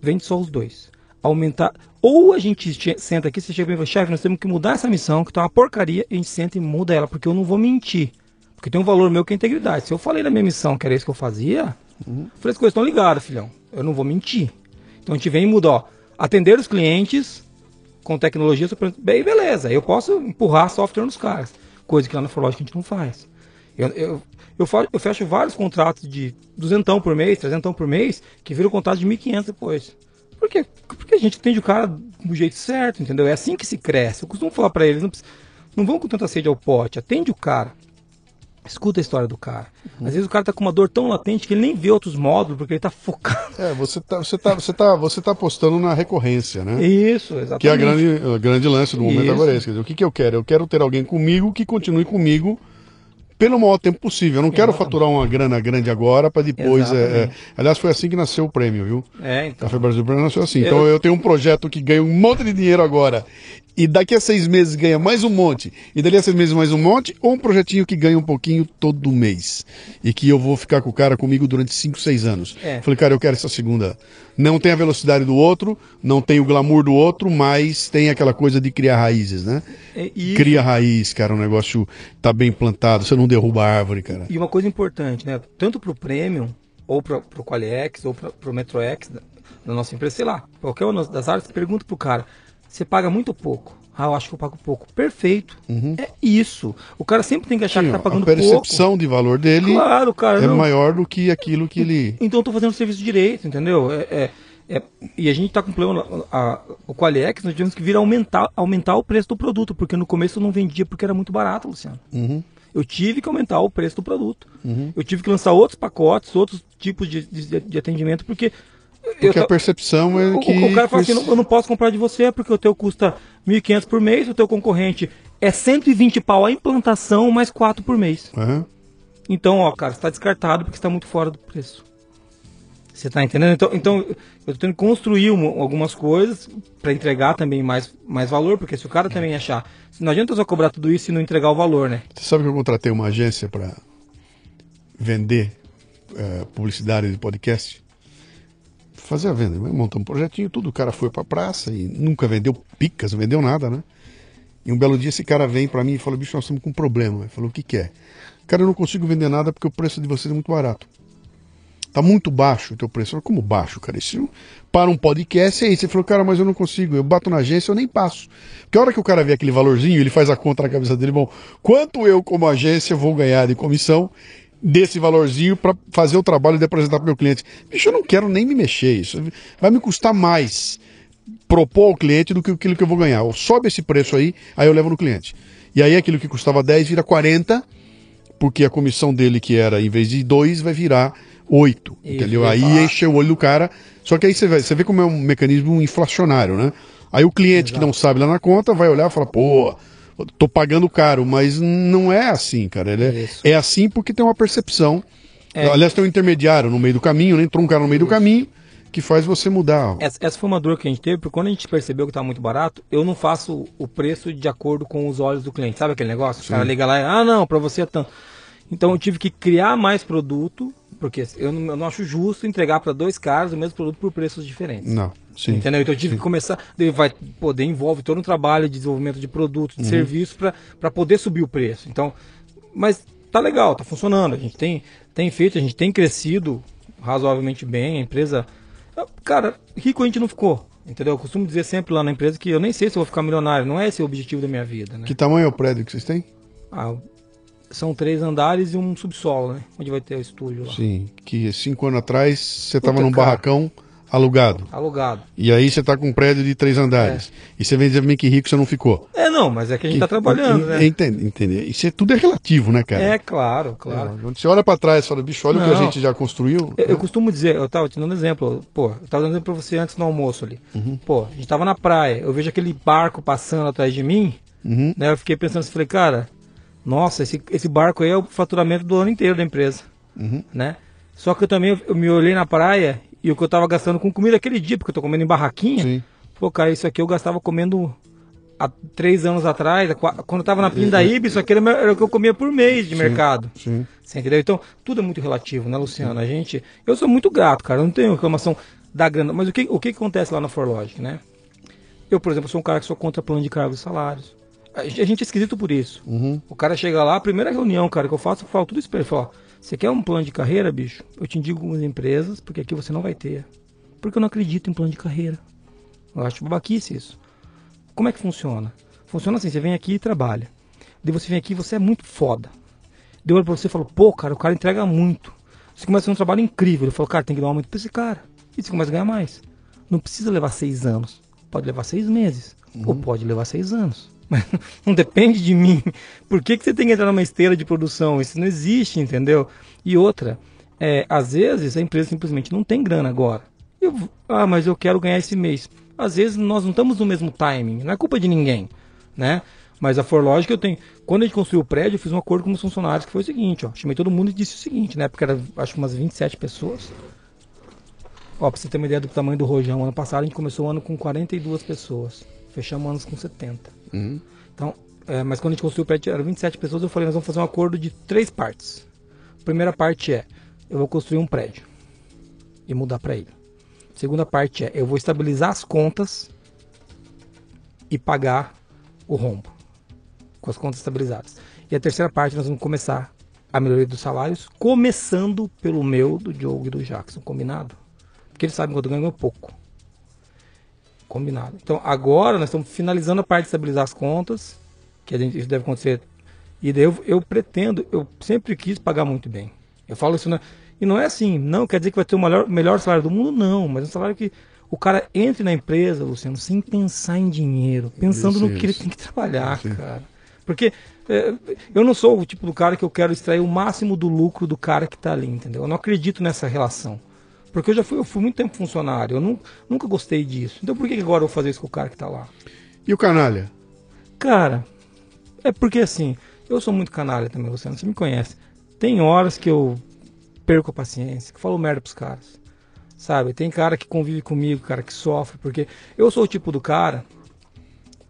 Vende só os dois. Aumentar. Ou a gente senta aqui, você chega e fala, chefe, nós temos que mudar essa missão, que tá uma porcaria, e a gente senta e muda ela, porque eu não vou mentir. Porque tem um valor meu que é integridade. Se eu falei na minha missão que era isso que eu fazia, eu falei, as coisas estão ligadas, filhão. Eu não vou mentir. Então a gente vem e muda, ó. Atender os clientes com tecnologia. Bem, beleza. Eu posso empurrar software nos caras. Coisa que lá na Forlógica a gente não faz. Eu, eu, eu, eu fecho vários contratos de duzentão por mês, trezentão por mês, que viram contrato de 1.500 depois. Por quê? Porque a gente atende o cara do jeito certo, entendeu? É assim que se cresce. Eu costumo falar pra eles, não, não vão com tanta sede ao pote, atende o cara. Escuta a história do cara. Às vezes o cara tá com uma dor tão latente que ele nem vê outros módulos, porque ele tá focado. É, você tá, você, tá, você, tá, você tá apostando na recorrência, né? Isso, exatamente. Que é a grande, o grande lance do momento Isso. agora é esse. Quer dizer, o que, que eu quero? Eu quero ter alguém comigo que continue comigo pelo maior tempo possível. Eu não quero Exatamente. faturar uma grana grande agora para depois. é, é- aliás, foi assim que nasceu o prêmio, viu? É, então. Café Brasil Prêmio nasceu assim. Então eu tenho um projeto que ganha um monte de dinheiro agora. E daqui a seis meses ganha mais um monte. E dali a seis meses mais um monte. Ou um projetinho que ganha um pouquinho todo mês. E que eu vou ficar com o cara comigo durante cinco, seis anos. É. Falei, cara, eu quero essa segunda. Não tem a velocidade do outro, não tem o glamour do outro, mas tem aquela coisa de criar raízes, né? É, e- Cria raiz, cara. O negócio tá bem plantado. Você não derruba a árvore, cara. E uma coisa importante, né? Tanto pro Premium, ou pro, pro QualiX, ou pro, pro MetroX da, da nossa empresa, sei lá, qualquer uma das áreas, pergunta pro cara, você paga muito ou pouco? Ah, eu acho que eu pago pouco. Perfeito. É isso. O cara sempre tem que achar que tá Sim, pagando a percepção de valor dele pouco. Claro, cara. é não. maior do que aquilo que ele. Então eu tô fazendo o serviço direito, entendeu? É, é- é- e a gente tá com problema. A, o Qualiex, nós tivemos que vir aumentar, aumentar o preço do produto, porque no começo eu não vendia porque era muito barato, Luciano. Uhum. Eu tive que aumentar o preço do produto. Eu tive que lançar outros pacotes, outros tipos de, de, de atendimento, porque. Porque eu a percepção é o, que. o cara fala assim, foi- "Não- eu não posso comprar de você porque o teu custa 1.500 por mês, o teu concorrente é 120 pau a implantação, mais 4 por mês. Aham. Então, ó, cara, você tá descartado porque está muito fora do preço. Você tá entendendo? Então, então eu tô tendo que construir um- algumas coisas para entregar também mais, mais valor, porque se o cara também achar. Não adianta só cobrar tudo isso e não entregar o valor, né? Você sabe que eu contratei uma agência para vender eh, publicidade de podcast? Fazer a venda, montar um projetinho, tudo. O cara foi pra praça e nunca vendeu picas, não vendeu nada, né? E um belo dia esse cara vem pra mim e fala: bicho, nós estamos com um problema. Ele falou: o que, que é? Cara, eu não consigo vender nada porque o preço de vocês é muito barato. Tá muito baixo o teu preço. Falei, como baixo, cara? Isso para um podcast é isso. Ele falou, cara, mas eu não consigo. Eu bato na agência, eu nem passo. Porque a hora que o cara vê aquele valorzinho, ele faz a conta na cabeça dele, bom, quanto eu, como agência, vou ganhar de comissão desse valorzinho para fazer o trabalho de apresentar para meu cliente? Bicho, eu não quero nem me mexer. Isso vai me custar mais propor ao cliente do que aquilo que eu vou ganhar. Ou sobe esse preço aí, aí eu levo no cliente. E aí aquilo que custava 10 vira 40, porque a comissão dele, que era, em vez de 2, vai virar 8. Isso, entendeu? Aí falar. enche o olho do cara. Só que aí você vê, você vê como é um mecanismo inflacionário, né? Aí o cliente que não sabe lá na conta vai olhar e falar, pô, tô pagando caro, mas não é assim, cara. Ele é, é assim porque tem uma percepção. É. Aliás, tem um intermediário no meio do caminho, né? Entrou um cara no meio do caminho que faz você mudar. Essa, essa foi uma dor que a gente teve, porque quando a gente percebeu que estava muito barato, eu não faço o preço de acordo com os olhos do cliente. Sabe aquele negócio? O cara liga lá e, ah, não, para você é tanto. Então eu tive que criar mais produto, porque eu não, eu não acho justo entregar para dois caras o mesmo produto por preços diferentes. Não, sim. Entendeu? Então eu tive que começar. daí Vai poder envolve todo um trabalho de desenvolvimento de produto, Uhum. de serviço, para poder subir o preço. Então, mas tá legal, tá funcionando. A gente tem, tem feito, a gente tem crescido razoavelmente bem. A empresa. Cara, rico a gente não ficou. Entendeu? Eu costumo dizer sempre lá na empresa que eu nem sei se eu vou ficar milionário. Não é esse o objetivo da minha vida, né? Que tamanho é o prédio que vocês têm? Ah, são três andares e um subsolo, né? Onde vai ter o estúdio lá. Sim, que cinco anos atrás você estava num cara. barracão alugado. Alugado. E aí você tá com um prédio de três andares. E você vem dizer mim que rico você não ficou. É, não, mas é que a gente tá trabalhando, né? Entende, entende. Isso é, tudo é relativo, né, cara? É, claro, claro. Quando você olha pra trás e fala, bicho, olha o que a Não. gente já construiu. Eu, eu costumo dizer, eu tava te dando exemplo, pô, eu tava dando exemplo pra você antes no almoço ali. Pô, a gente tava na praia, eu vejo aquele barco passando atrás de mim, Uhum. né? Eu fiquei pensando falei, cara, nossa, esse, esse barco aí é o faturamento do ano inteiro da empresa, Uhum. né? Só que eu também, eu, me olhei na praia e o que eu tava gastando com comida aquele dia, porque eu tô comendo em barraquinha, Sim. pô, cara, isso aqui eu gastava comendo há três anos atrás, qua- quando eu tava na Pindaíba, isso aqui era, o que eu comia por mês de mercado. Sim. Você entendeu? Então, tudo é muito relativo, né, Luciano? A gente. Eu sou muito grato, cara. Eu não tenho reclamação da grana. Mas o que, o que acontece lá na Forlogic, né? Eu, por exemplo, sou um cara que sou contra plano de cargos e salários. A gente, é esquisito por isso. Uhum. O cara chega lá, a primeira reunião, cara, que eu faço, eu falo tudo isso pra ele. Eu falo, ó, você quer um plano de carreira, bicho? Eu te indico algumas empresas, porque aqui você não vai ter. Porque eu não acredito em plano de carreira. Eu acho babaquice isso. Como é que funciona? Funciona assim, você vem aqui e trabalha. Daí você vem aqui e você é muito foda. Deu olho pra você e falou, pô, cara, o cara entrega muito. Você começa a fazer um trabalho incrível. Ele falou, cara, tem que dar um aumento pra esse cara. E você começa a ganhar mais. Não precisa levar seis anos. Pode levar seis meses. Ou pode levar seis anos. Mas não depende de mim. Por que, que você tem que entrar numa esteira de produção? Isso não existe, entendeu? E outra, é, às vezes a empresa simplesmente não tem grana agora. Eu, ah, mas eu quero ganhar esse mês. Às vezes nós não estamos no mesmo timing. Não é culpa de ninguém, né? Mas a Forlogic eu tenho. Quando a gente construiu o prédio, eu fiz um acordo com os funcionários que foi o seguinte, ó. Chamei todo mundo e disse o seguinte, né? Porque era acho umas 27 pessoas. Ó, pra você ter uma ideia do tamanho do rojão, ano passado a gente começou o ano com 42 pessoas. Fechamos o ano com 70. Uhum. Então, é, mas quando a gente construiu o prédio, eram 27 pessoas, eu falei, nós vamos fazer um acordo de três partes. A primeira parte é, eu vou construir um prédio e mudar para ele. A segunda parte é, eu vou estabilizar as contas e pagar o rombo com as contas estabilizadas. E a terceira parte, nós vamos começar a melhoria dos salários, começando pelo meu, do Diogo e do Jackson, combinado? Porque eles sabem que eu ganho pouco. Combinado. Então agora nós estamos finalizando a parte de estabilizar as contas, que a gente, isso deve acontecer. E daí eu, eu pretendo, eu sempre quis pagar muito bem. Eu falo isso, né? E não é assim, não quer dizer que vai ter o melhor, melhor salário do mundo, não, mas é um salário que o cara entre na empresa, Luciano, sem pensar em dinheiro, pensando Isso, no que ele tem que trabalhar, cara. Porque é, eu não sou o tipo do cara que eu quero extrair o máximo do lucro do cara que está ali, entendeu? Eu não acredito nessa relação. Porque eu já fui, eu fui muito tempo funcionário, eu nu- nunca gostei disso. Então por que agora eu vou fazer isso com o cara que está lá? E o canalha? Cara, É porque assim, eu sou muito canalha também, Luciano, você me conhece. Tem horas que eu perco a paciência, que falo merda pros caras. Sabe? Tem cara que convive comigo, cara que sofre, porque eu sou o tipo do cara,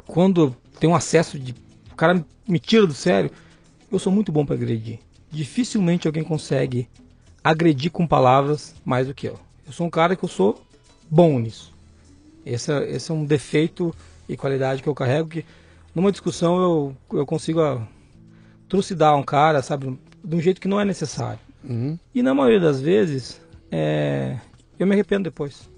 quando tem um acesso de. O cara me tira do sério, eu sou muito bom para agredir. Dificilmente alguém consegue agredir com palavras mais do que eu. Eu sou um cara que eu sou bom nisso. Esse é, esse é um defeito e qualidade que eu carrego que numa discussão eu, eu consigo ah, trucidar um cara, sabe, de um jeito que não é necessário. Uhum. E na maioria das vezes, é, eu me arrependo depois.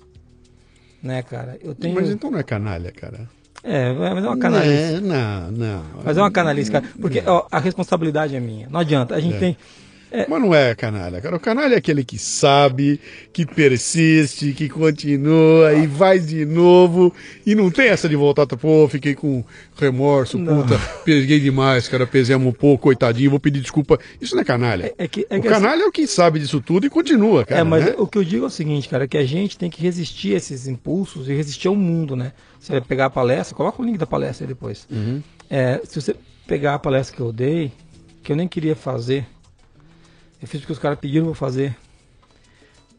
Né, cara? Eu tenho... Mas então não é canalha, cara. É, mas é uma canalice. Não, não. Mas é uma canalice, cara. Porque ó, a responsabilidade é minha. Não adianta. A gente É. tem. Mas não é canalha, cara. O canalha é aquele que sabe, que persiste, que continua e vai de novo. E não tem essa de voltar, pô, fiquei com remorso, Não. puta, peguei demais, cara, pesemos um pouco, coitadinho, vou pedir desculpa. Isso não é canalha. É que, é o que assim- canalha é o que sabe disso tudo e continua, cara. é, mas né? o que eu digo é o seguinte, cara, que a gente tem que resistir a esses impulsos e resistir ao mundo, né? Você vai pegar a palestra, coloca o link da palestra aí depois. Uhum. É, se você pegar a palestra que eu dei, que eu nem queria fazer, eu fiz porque os caras pediram pra fazer.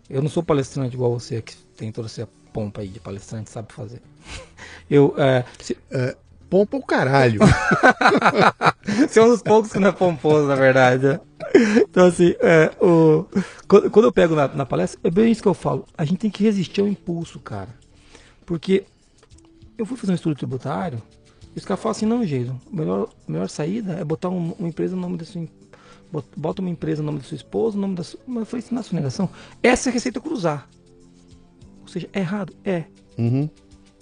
Eu não sou palestrante igual você, que tem toda essa pompa aí de palestrante, sabe fazer. Eu, é, se, É, pompa o caralho. Você é um dos poucos que não é pomposo, na verdade. né? Então, assim, é, o, quando, quando eu pego na, na palestra, é bem isso que eu falo. A gente tem que resistir ao impulso, cara. Porque eu fui fazer um estudo tributário e os caras falam assim: não, Jason, a melhor, melhor saída é botar um- uma empresa no nome da sua. Bota uma empresa no nome da sua esposa, no nome da sua. Mas eu falei na sua negação. Essa é a receita cruzar. Ou seja, é errado? É. Uhum.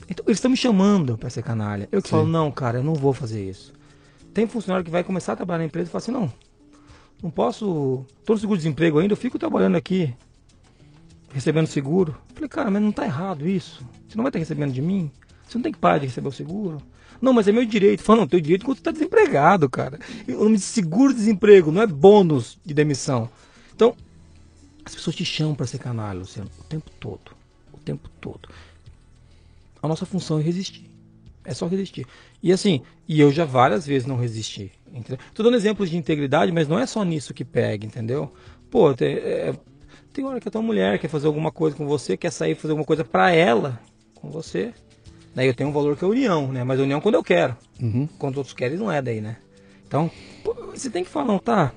Então, eles estão me chamando para ser canalha. Eu que Sim. falo, não, cara, eu não vou fazer isso. Tem funcionário que vai começar a trabalhar na empresa e fala assim, não, não posso. Tô no seguro-desemprego ainda, eu fico trabalhando aqui, recebendo seguro. Eu falei, cara, mas não tá errado isso. Você não vai estar recebendo de mim? Você não tem que parar de receber o seguro? Não, mas é meu direito. Fala, não, teu direito quando você tá desempregado, cara. O nome de seguro-desemprego, não é bônus de demissão. Então, as pessoas te chamam para ser canalha, Luciano, o tempo todo. O tempo todo a nossa função é resistir. É só resistir. E assim, e eu já várias vezes não resisti. Entendeu? Tô dando exemplos de integridade, mas não é só nisso que pega, entendeu? Pô, tem, é, tem hora que a tua mulher quer fazer alguma coisa com você, quer sair fazer alguma coisa pra ela com você. Daí eu tenho um valor que é união, né? Mas união quando eu quero. Uhum. Quando os outros querem, não é daí, né? Então, pô, você tem que falar, não, tá?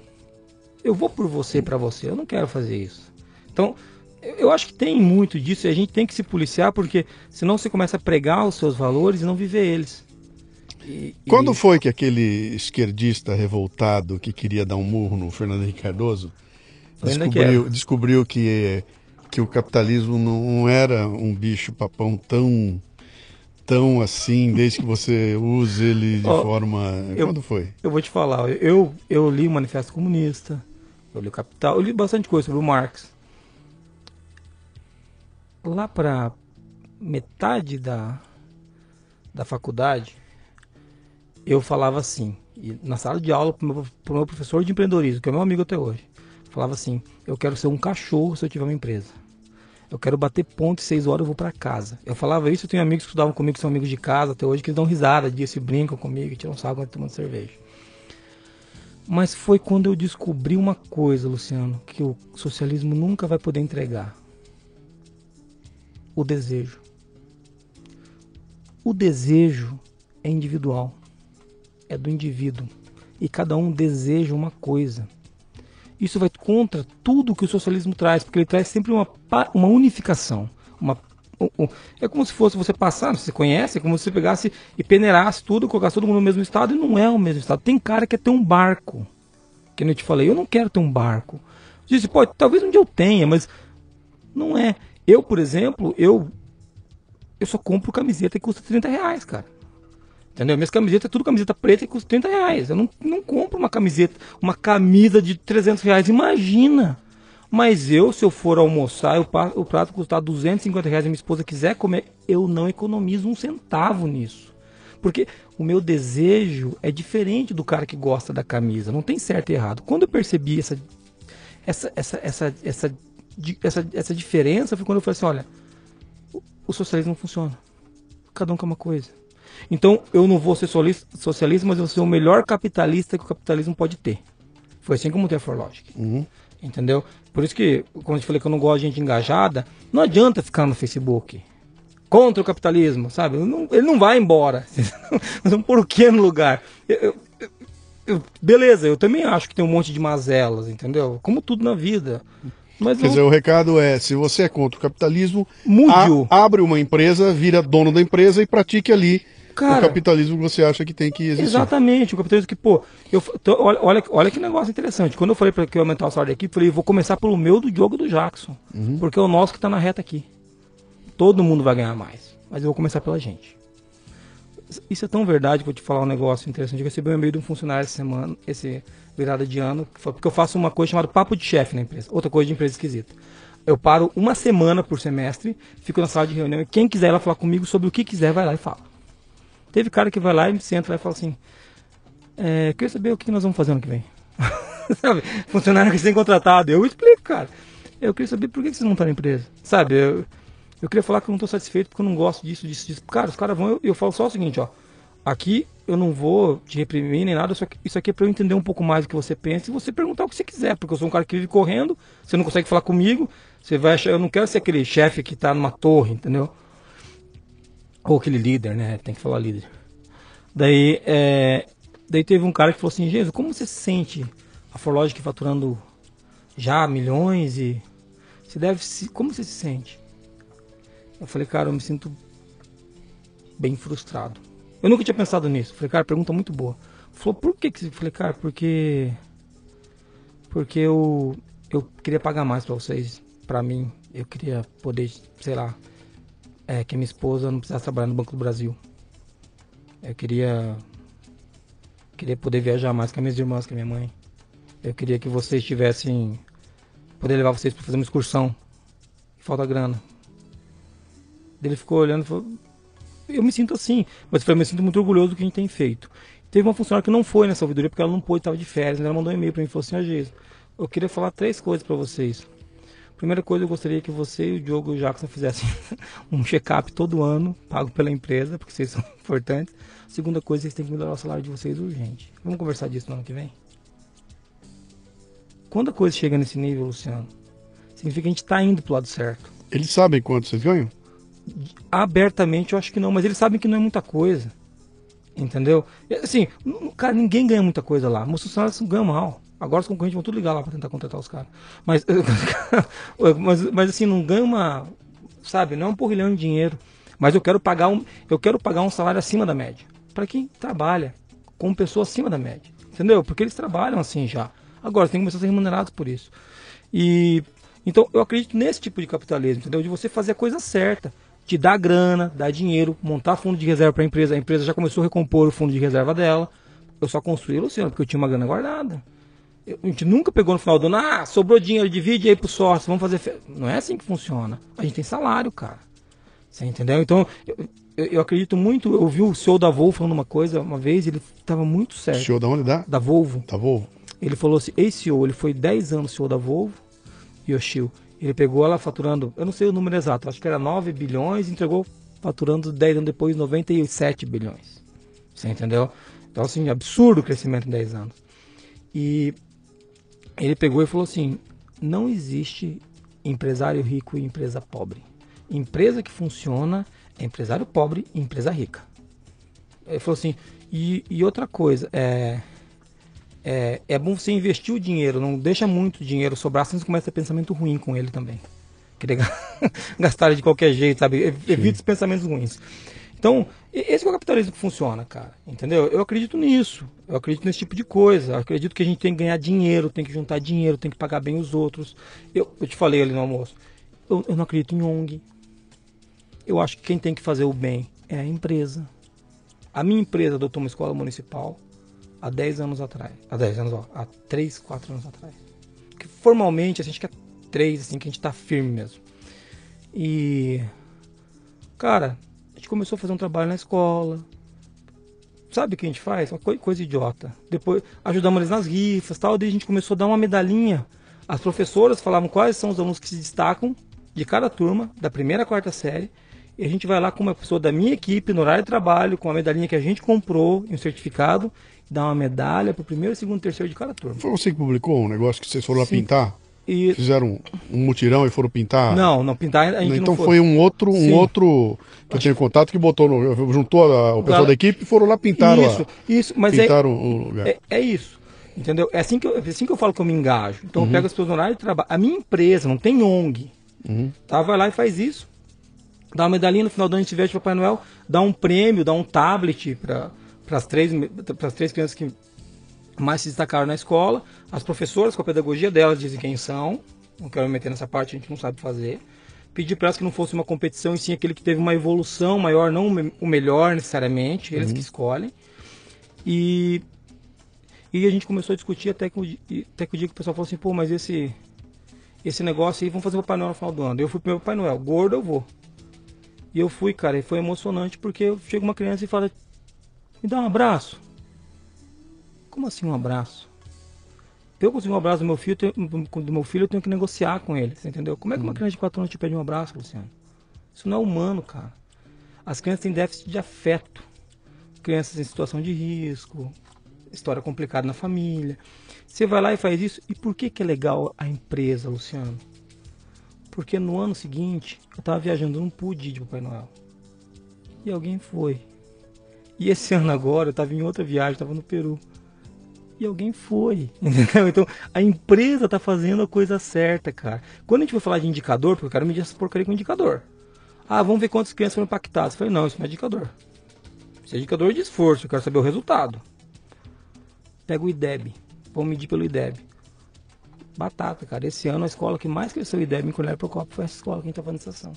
Eu vou por você pra você, eu não quero fazer isso. Então, eu acho que tem muito disso e a gente tem que se policiar porque senão você começa a pregar os seus valores e não viver eles. E- e- Quando foi que aquele esquerdista revoltado que queria dar um murro no Fernando Henrique Cardoso descobriu, descobriu que, que o capitalismo não era um bicho papão tão tão assim, desde que você use ele de Ó, forma. eu- Quando foi? Eu vou te falar, eu, eu li o Manifesto Comunista, eu li o Capital, eu li bastante coisa sobre o Marx. Lá para metade da, da faculdade, eu falava assim, na sala de aula pro meu, pro meu professor de empreendedorismo, que é meu amigo até hoje, falava assim, eu quero ser um cachorro se eu tiver uma empresa. Eu quero bater ponto seis horas eu vou para casa. Eu falava isso, eu tenho amigos que estudavam comigo, que são amigos de casa até hoje, que eles dão risada disso e brincam comigo, tiram sarro tomando cerveja. Mas foi quando eu descobri uma coisa, Luciano, que o socialismo nunca vai poder entregar. O desejo. O desejo é individual. É do indivíduo. E cada um deseja uma coisa. Isso vai contra tudo que o socialismo traz, porque ele traz sempre uma, uma unificação. Uma, um- um- é como se fosse você passar, você conhece, é como se você pegasse e peneirasse tudo, colocasse todo mundo no mesmo estado, e não é o mesmo estado. Tem cara que quer ter um barco. Que nem eu te falei, eu não quero ter um barco. Disse, pô, talvez um dia eu tenha, mas não é. Eu, por exemplo, eu eu só compro camiseta que custa 30 reais, cara. Entendeu? Minhas camisetas é tudo camiseta preta que custa 30 reais. Eu não, não compro uma camiseta, uma camisa de 300 reais. Imagina! Mas eu, se eu for almoçar, pa- o prato custar 250 reais e minha esposa quiser comer, eu não economizo um centavo nisso. Porque o meu desejo é diferente do cara que gosta da camisa. Não tem certo e errado. Quando eu percebi essa, essa, essa, essa, essa, essa, essa diferença, foi quando eu falei assim, olha, o, o socialismo não funciona. Cada um quer uma coisa. Então eu não vou ser socialista, mas eu vou ser o melhor capitalista que o capitalismo pode ter. Foi assim como o For Logic. Uhum. Entendeu? Por isso que, como eu falei que eu não gosto de gente engajada, não adianta ficar no Facebook contra o capitalismo, sabe? Ele não, ele não vai embora. Pôr o que no lugar? Eu, eu, eu, beleza, eu também acho que tem um monte de mazelas, entendeu? Como tudo na vida. Mas Quer não... dizer, o recado é: se você é contra o capitalismo, Mude a, abre uma empresa, vira dono da empresa e pratique ali Cara, o capitalismo que você acha que tem que existir. Exatamente, o capitalismo que, pô, eu, tô, olha, olha, olha que negócio interessante. Quando eu falei para que eu aumentar o salário da equipe, eu falei, vou começar pelo meu do Diogo do Jackson. Uhum. Porque é o nosso que está na reta aqui. Todo mundo vai ganhar mais. Mas eu vou começar pela gente. Isso é tão verdade que eu vou te falar um negócio interessante. Eu recebi um e-mail de um funcionário essa semana, esse virada de ano, porque eu faço uma coisa chamada papo de chefe na empresa. Outra coisa de empresa esquisita. Eu paro uma semana por semestre, fico na sala de reunião e quem quiser ir lá falar comigo sobre o que quiser, vai lá e fala. Teve cara que vai lá e senta lá e fala assim: é, Queria saber o que nós vamos fazer ano que vem. Sabe? Funcionário que tem contratado. Eu explico, cara. Eu queria saber por que vocês não estão na empresa. Sabe? Eu, eu queria falar que eu não estou satisfeito porque eu não gosto disso, disso, disso. Cara, os caras vão. Eu, eu falo só o seguinte, ó. Aqui eu não vou te reprimir nem nada, só que isso aqui é para eu entender um pouco mais do que você pensa e você perguntar o que você quiser, porque eu sou um cara que vive correndo, você não consegue falar comigo, você vai achar, eu não quero ser aquele chefe que está numa torre, entendeu? Ou aquele líder, né? Tem que falar líder. Daí, é, daí teve um cara que falou assim, Jesus, como você se sente a Forlogic faturando já milhões e você deve se, como você se sente? Eu falei, cara, eu me sinto bem frustrado. Eu nunca tinha pensado nisso. Falei, cara, pergunta muito boa. Falou, por que que? Eu falei, cara, porque porque eu eu queria pagar mais para vocês, para mim. Eu queria poder, sei lá, é, que minha esposa não precisasse trabalhar no Banco do Brasil. Eu queria queria poder viajar mais com as minhas irmãs, com a minha mãe. Eu queria que vocês tivessem poder levar vocês para fazer uma excursão. Falta grana. Ele ficou olhando e falou: Eu me sinto assim, mas eu me sinto muito orgulhoso do que a gente tem feito. Teve uma funcionária que não foi nessa ouvidoria porque ela não pôde, estava de férias. Ela mandou um e-mail para mim e falou assim: ah, eu queria falar três coisas para vocês. Primeira coisa, eu gostaria que você e o Diogo e o Jackson fizessem um check-up todo ano, pago pela empresa, porque vocês são importantes. Segunda coisa, vocês têm que melhorar o salário de vocês urgente. Vamos conversar disso no ano que vem? Quando a coisa chega nesse nível, Luciano, significa que a gente está indo pro lado certo. Eles sabem quanto vocês ganham? Abertamente, eu acho que não, mas eles sabem que não é muita coisa. Entendeu? Assim, cara, ninguém ganha muita coisa lá. Meus funcionários ganham mal. Agora os concorrentes vão tudo ligar lá para tentar contratar os caras. Mas, mas, mas assim, não ganha uma. Sabe, não é um porrilhão de dinheiro. Mas eu quero pagar um, eu quero pagar um salário acima da média. Para quem trabalha como pessoa acima da média. Entendeu? Porque eles trabalham assim já. Agora, tem que começar a ser remunerados por isso. E então eu acredito nesse tipo de capitalismo, entendeu? De você fazer a coisa certa, te dar grana, dar dinheiro, montar fundo de reserva para a empresa. A empresa já começou a recompor o fundo de reserva dela. Eu só construí, Luciano, porque eu tinha uma grana guardada a gente nunca pegou no final do ano, ah, sobrou dinheiro, divide aí pro sócio, vamos fazer. Fe... Não é assim que funciona. A gente tem salário, cara. Você entendeu? Então, eu, eu, eu acredito muito. Eu vi o CEO da Volvo falando uma coisa uma vez, ele estava muito sério. CEO da onde dá? Da Volvo. Da Volvo. Ele falou assim: esse CEO, ele foi 10 anos CEO da Volvo, Yoshio. Ele pegou ela faturando, eu não sei o número exato, acho que era 9 bilhões, entregou faturando 10 anos depois 97 bilhões. Você entendeu? Então, assim, absurdo o crescimento em 10 anos. E ele pegou e falou assim: não existe empresário rico e empresa pobre. Empresa que funciona é empresário pobre e empresa rica. Ele falou assim: e, e outra coisa, é, é, é bom você investir o dinheiro, não deixa muito dinheiro sobrar, senão você começa a ter pensamento ruim com ele também. Querer gastar de qualquer jeito, sabe? Evita os pensamentos ruins. Então, esse é o capitalismo que funciona, cara. Entendeu? Eu acredito nisso. Eu acredito nesse tipo de coisa. Eu acredito que a gente tem que ganhar dinheiro, tem que juntar dinheiro, tem que pagar bem os outros. Eu, eu te falei ali no almoço. Eu, eu não acredito em ONG. Eu acho que quem tem que fazer o bem é a empresa. A minha empresa adotou uma escola municipal há 10 anos atrás. Há 10 anos, ó, há 3, 4 anos atrás. Que formalmente, a gente quer 3, assim, que a gente tá firme mesmo. E. Cara, gente começou a fazer um trabalho na escola. Sabe o que a gente faz? Uma coisa idiota. Depois ajudamos eles nas rifas tal. Daí a gente começou a dar uma medalhinha. As professoras falavam quais são os alunos que se destacam de cada turma, da primeira à quarta série. E a gente vai lá com uma pessoa da minha equipe, no horário de trabalho, com a medalhinha que a gente comprou, e um certificado, dá uma medalha pro primeiro, segundo, terceiro de cada turma. Foi você que publicou um negócio que vocês foram lá Sim. pintar? E Fizeram um, mutirão e foram pintar? não, não pintar a gente então foi um outro, um Sim. outro que eu tenho contato que botou no, juntou a- o pessoal da equipe e foram lá pintar Isso, isso, mas é, pintaram o lugar. é, é isso. Entendeu? É assim, que eu, é assim que eu falo que eu me engajo. Então Uhum. eu pego as pessoas no horário de trabalho. A minha empresa não tem ONG. Uhum. Tá? Vai lá e faz isso. Dá uma medalhinha no final do ano de Papai Noel, dá um prêmio, dá um tablet para as três, pras três crianças que mais se destacaram na escola. As professoras, com a pedagogia delas, dizem quem são. Não quero me meter nessa parte, a gente não sabe fazer. Pedir para elas que não fosse uma competição, e sim aquele que teve uma evolução maior, não o me- o melhor necessariamente, eles que escolhem. E, e a gente começou a discutir até que, o até que o dia que o pessoal falou assim, pô, mas esse, esse negócio aí, vamos fazer o Papai Noel no final do ano. Eu fui pro meu Papai Noel, gordo eu vou. E eu fui, cara, e foi emocionante porque chega uma criança e fala, me dá um abraço. Como assim um abraço? Eu conseguir um abraço do meu filho, do meu filho, eu tenho que negociar com ele, você entendeu? Como é que uma criança de 4 anos te pede um abraço, Luciano? Isso não é humano, cara. As crianças têm déficit de afeto. Crianças em situação de risco, história complicada na família. Você vai lá e faz isso. E por que, que é legal a empresa, Luciano? Porque no ano seguinte, eu tava viajando, eu não pude ir de Papai Noel. E alguém foi. E esse ano agora, eu tava em outra viagem, tava no Peru. E alguém foi, entendeu? Então, a empresa tá fazendo a coisa certa, cara. Quando a gente for falar de indicador, porque eu quero medir essa porcaria com indicador. Ah, vamos ver quantas crianças foram impactadas. Eu falei, não, isso não é indicador. Isso é indicador de esforço, eu quero saber o resultado. Pega o IDEB. Vamos medir pelo IDEB. Batata, cara. Esse ano a escola que mais cresceu o IDEB em Colher Procopio foi essa escola que a gente tá fazendo estação.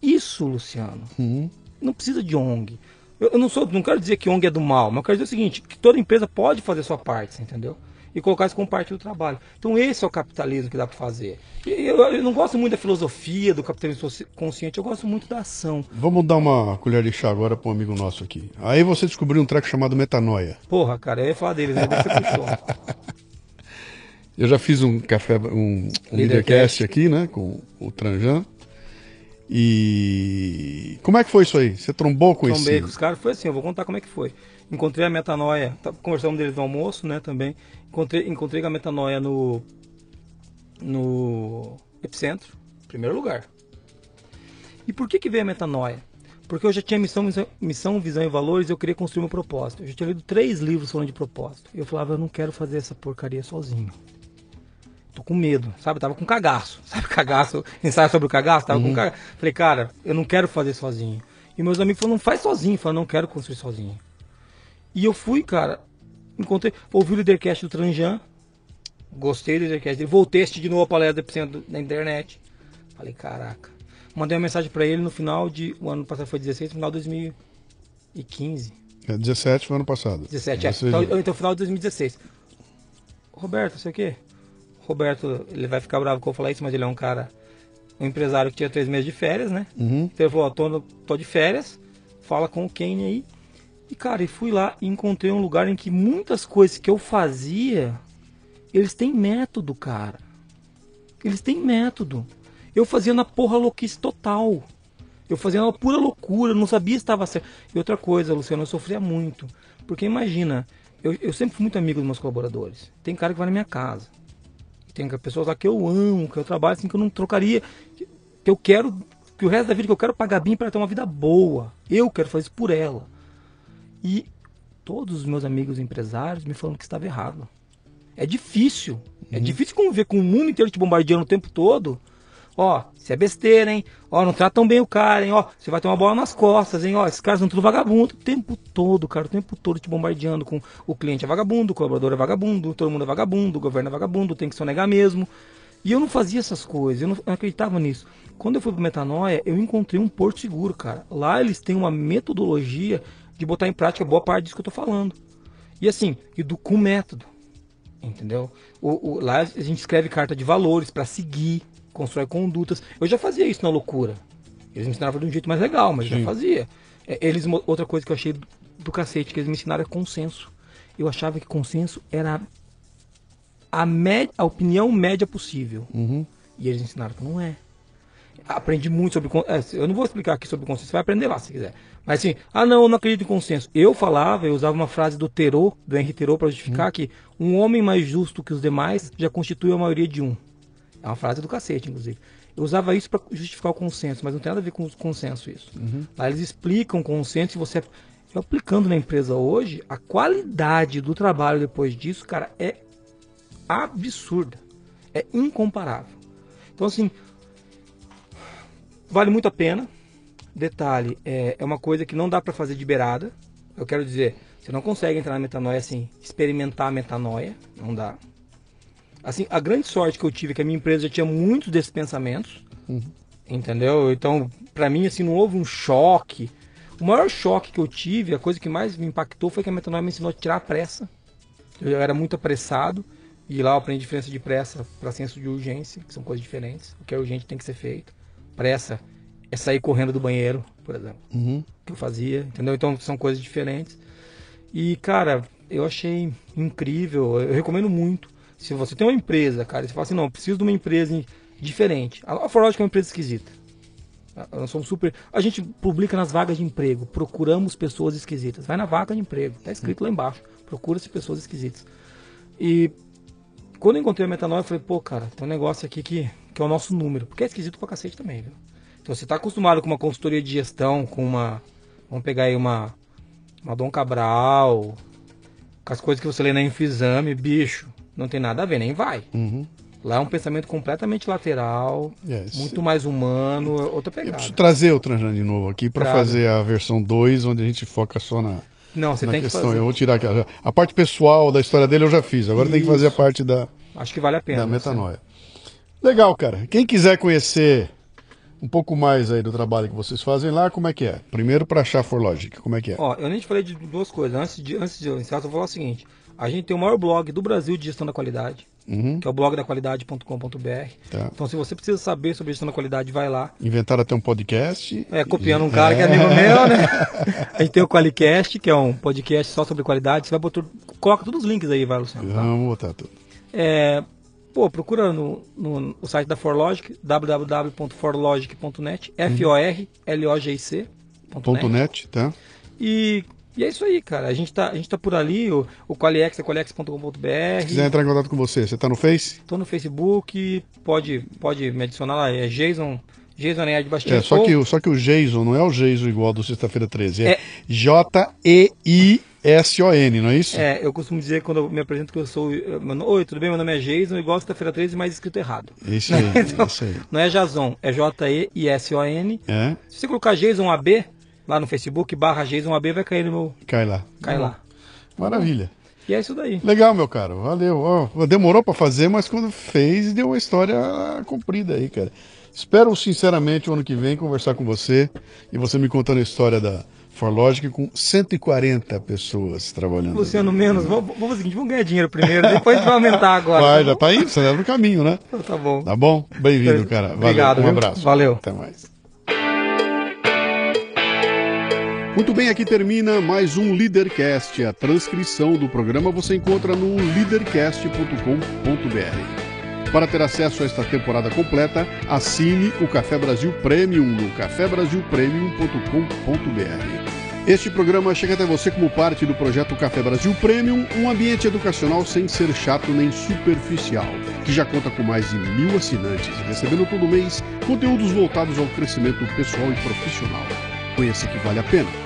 Isso, Luciano, Uhum. não precisa de ONG. Eu, eu não sou, não quero dizer que ONG é do mal, mas eu quero dizer o seguinte, que toda empresa pode fazer sua parte, entendeu? E colocar isso como parte do trabalho. Então esse é o capitalismo que dá para fazer. Eu, eu não gosto muito da filosofia do capitalismo consciente, eu gosto muito da ação. Vamos dar uma colher de chá agora para um amigo nosso aqui. Aí você descobriu um treco chamado metanoia. Porra, cara, eu ia falar deles, né? Você puxou. Eu já fiz um café, um, um. Leadercast aqui, né, com o Tranjan. E como é que foi isso aí? Você trombou com Trombei esse? com os caras, foi assim, eu vou contar como é que foi. Encontrei a Metanoia, tá, conversamos deles no almoço, né, também. Encontrei, encontrei com a Metanoia no, no Epicentro, primeiro lugar. E por que que veio a Metanoia? Porque eu já tinha missão, missão, missão, visão e valores e eu queria construir meu propósito. Eu já tinha lido três livros falando de propósito. E eu falava, eu não quero fazer essa porcaria sozinho. Tô com medo, sabe? Tava com cagaço. Sabe cagaço? Ensaio sobre o cagaço? Tava com cagaço. Falei, cara, eu não quero fazer sozinho. E meus amigos falaram, não faz sozinho. Eu falei, não quero construir sozinho. E eu fui, cara, encontrei, ouvi o Lidercast do Tranjan, gostei do Lidercast dele, voltei de novo a palestra do na internet. Falei, caraca. Mandei uma mensagem pra ele no final de. O ano passado foi 16, no final de 2015. É, 17 foi ano passado. 17, é. Você- Então, então, final de 2016. Roberto, sei o quê? Roberto, ele vai ficar bravo que eu falar isso, mas ele é um cara, um empresário que tinha três meses de férias, né? Uhum. Então ele falou, ó, tô, tô de férias, fala com o Kenny aí. E cara, e fui lá e encontrei um lugar em que muitas coisas que eu fazia, eles têm método, cara. Eles têm método. Eu fazia na porra louquice total. Eu fazia na pura loucura, não sabia se estava certo. E outra coisa, Luciano, eu sofria muito. Porque imagina, eu, eu sempre fui muito amigo dos meus colaboradores. Tem cara que vai na minha casa. Tem pessoas lá que eu amo, que eu trabalho assim, que eu não trocaria. Que, que eu quero, que o resto da vida que eu quero pagar bem para ter uma vida boa. Eu quero fazer isso por ela. E todos os meus amigos empresários me falando que estava errado. É difícil. É difícil conviver com o mundo inteiro te bombardeando o tempo todo. Ó, você é besteira, hein? Ó, não tratam bem o cara, hein? Ó, você vai ter uma bola nas costas, hein? Ó, esses caras são tudo vagabundo. O tempo todo, cara, o tempo todo te bombardeando com o cliente é vagabundo, o colaborador é vagabundo, todo mundo é vagabundo, o governo é vagabundo, tem que sonegar mesmo. E eu não fazia essas coisas, eu não, eu não acreditava nisso. Quando eu fui pro Metanoia, eu encontrei um porto seguro, cara. Lá eles têm uma metodologia de botar em prática boa parte disso que eu tô falando. E assim, e do, com método. Entendeu? O, o- lá a gente escreve carta de valores para seguir, constrói condutas. Eu já fazia isso na loucura. Eles me ensinaram de um jeito mais legal, mas eu Sim. já fazia. É, Eles, outra coisa que eu achei do, do cacete, que eles me ensinaram é consenso. Eu achava que consenso era a, a opinião média possível. Uhum. E eles ensinaram que não é. Aprendi muito sobre. é, eu não vou explicar aqui sobre consenso, você vai aprender lá se quiser. Mas assim, ah não, eu não acredito em consenso. Eu falava, eu usava uma frase do Terô, do Henri Terô, para justificar que um homem mais justo que os demais já constitui a maioria de um. É uma frase do cacete, inclusive. Eu usava isso para justificar o consenso, mas não tem nada a ver com o consenso isso. Lá eles explicam o consenso e você. Eu aplicando na empresa hoje, a qualidade do trabalho depois disso, cara, é absurda. É incomparável. Então, assim, vale muito a pena. Detalhe, é, é uma coisa que não dá para fazer de beirada. Eu quero dizer, você não consegue entrar na metanoia assim, experimentar a metanoia. Não dá. Assim, a grande sorte que eu tive é que a minha empresa já tinha muitos desses pensamentos. Entendeu? Então, pra mim, assim, não houve um choque. O maior choque que eu tive, a coisa que mais me impactou foi que a metanoia me ensinou a tirar a pressa. Eu era muito apressado. E lá eu aprendi diferença de pressa para senso de urgência, que são coisas diferentes. O que é urgente tem que ser feito. Pressa é sair correndo do banheiro, por exemplo. Que eu fazia, entendeu? Então são coisas diferentes. E, cara, eu achei incrível. Eu recomendo muito. Se você tem uma empresa, cara, você fala assim, não, preciso de uma empresa em- diferente. A Forlógica é uma empresa esquisita. Nós somos super. A gente publica nas vagas de emprego. Procuramos pessoas esquisitas. Vai na vaga de emprego. Tá escrito lá embaixo. Procura-se pessoas esquisitas. E quando eu encontrei a metanoia, eu falei, pô, cara, tem um negócio aqui que, que é o nosso número. Porque é esquisito pra cacete também, viu? Então você tá acostumado com uma consultoria de gestão, com uma. Vamos pegar aí uma. Uma Dom Cabral. Com as coisas que você lê na Infexame, bicho. Não tem nada a ver, nem vai. Lá é um pensamento completamente lateral, Yes. muito mais humano, é outra Eu pegada. preciso trazer o Tranjan de novo aqui para fazer a versão 2, onde a gente foca só na, Não, você na tem que questão. fazer. Eu vou tirar a- A parte pessoal da história dele eu já fiz. Agora tem que fazer a Isso. parte da, Acho que vale a pena. da metanoia. Legal, cara. Quem quiser conhecer um pouco mais aí do trabalho que vocês fazem lá, como é que é? Primeiro para achar Forlogic, como é que é? Ó, eu nem te falei de duas coisas. Antes de, antes de eu encerrar, eu vou falar o seguinte. A gente tem o maior blog do Brasil de gestão da qualidade, Uhum. que é o blogdaqualidade.com.br. Tá. Então, se você precisa saber sobre gestão da qualidade, vai lá. Inventaram até um podcast. É, copiando um cara que é amigo meu, né? A gente tem o Qualicast, que é um podcast só sobre qualidade. Você vai botar, coloca todos os links aí, vai, Luciano. tá? Vamos botar tudo. É, pô, procura no, no, o site da Forlogic, www.forlogic.net, F-O-R-L-O-G-I-C. Ponto net, tá? E, e é isso aí, cara. A gente tá, a gente tá por ali, o, o Qualiex é Se qualiex.com.br. quiser entrar em contato com você, você tá no Face? Tô no Facebook, pode, pode me adicionar lá, é Jason, Jason Aranhard de Bastinho. É, só que, o- só que o Jason não é o Jason igual do Sexta-feira 13, é, É. J-E-I-S-O-N, não é isso? É, eu costumo dizer quando eu me apresento que eu sou. Oi, tudo bem? Meu nome é Jason, igual sexta-feira 13, mas escrito errado. Isso aí, Então, isso aí. Não é Jason, é J-E-I-S-O-N. É, Se você colocar Jason AB lá no Facebook, barra Jason AB, vai cair no meu. cai lá. Cai lá. Maravilha. E é isso daí. Legal, meu caro. Valeu. Demorou pra fazer, mas quando fez, deu uma história comprida aí, cara. Espero sinceramente o ano que vem conversar com você e você me contando a história da Forlogic com 140 pessoas trabalhando. Luciano, menos. Vamos, vamos fazer o seguinte, vamos ganhar dinheiro primeiro, depois vai aumentar agora. Vai, já tá indo, você tá no caminho, né? Tá bom. Tá bom? Bem-vindo, cara. Valeu. Obrigado, Um viu? abraço. Valeu. Até mais. Muito bem, aqui termina mais um Leadercast. A transcrição do programa você encontra no leadercast.com.br. Para ter acesso a esta temporada completa, assine o Café Brasil Premium no cafebrasilpremium.com.br. Este programa chega até você como parte do projeto Café Brasil Premium, um ambiente educacional sem ser chato nem superficial, que já conta com mais de mil assinantes, recebendo todo mês conteúdos voltados ao crescimento pessoal e profissional. Conheça que vale a pena.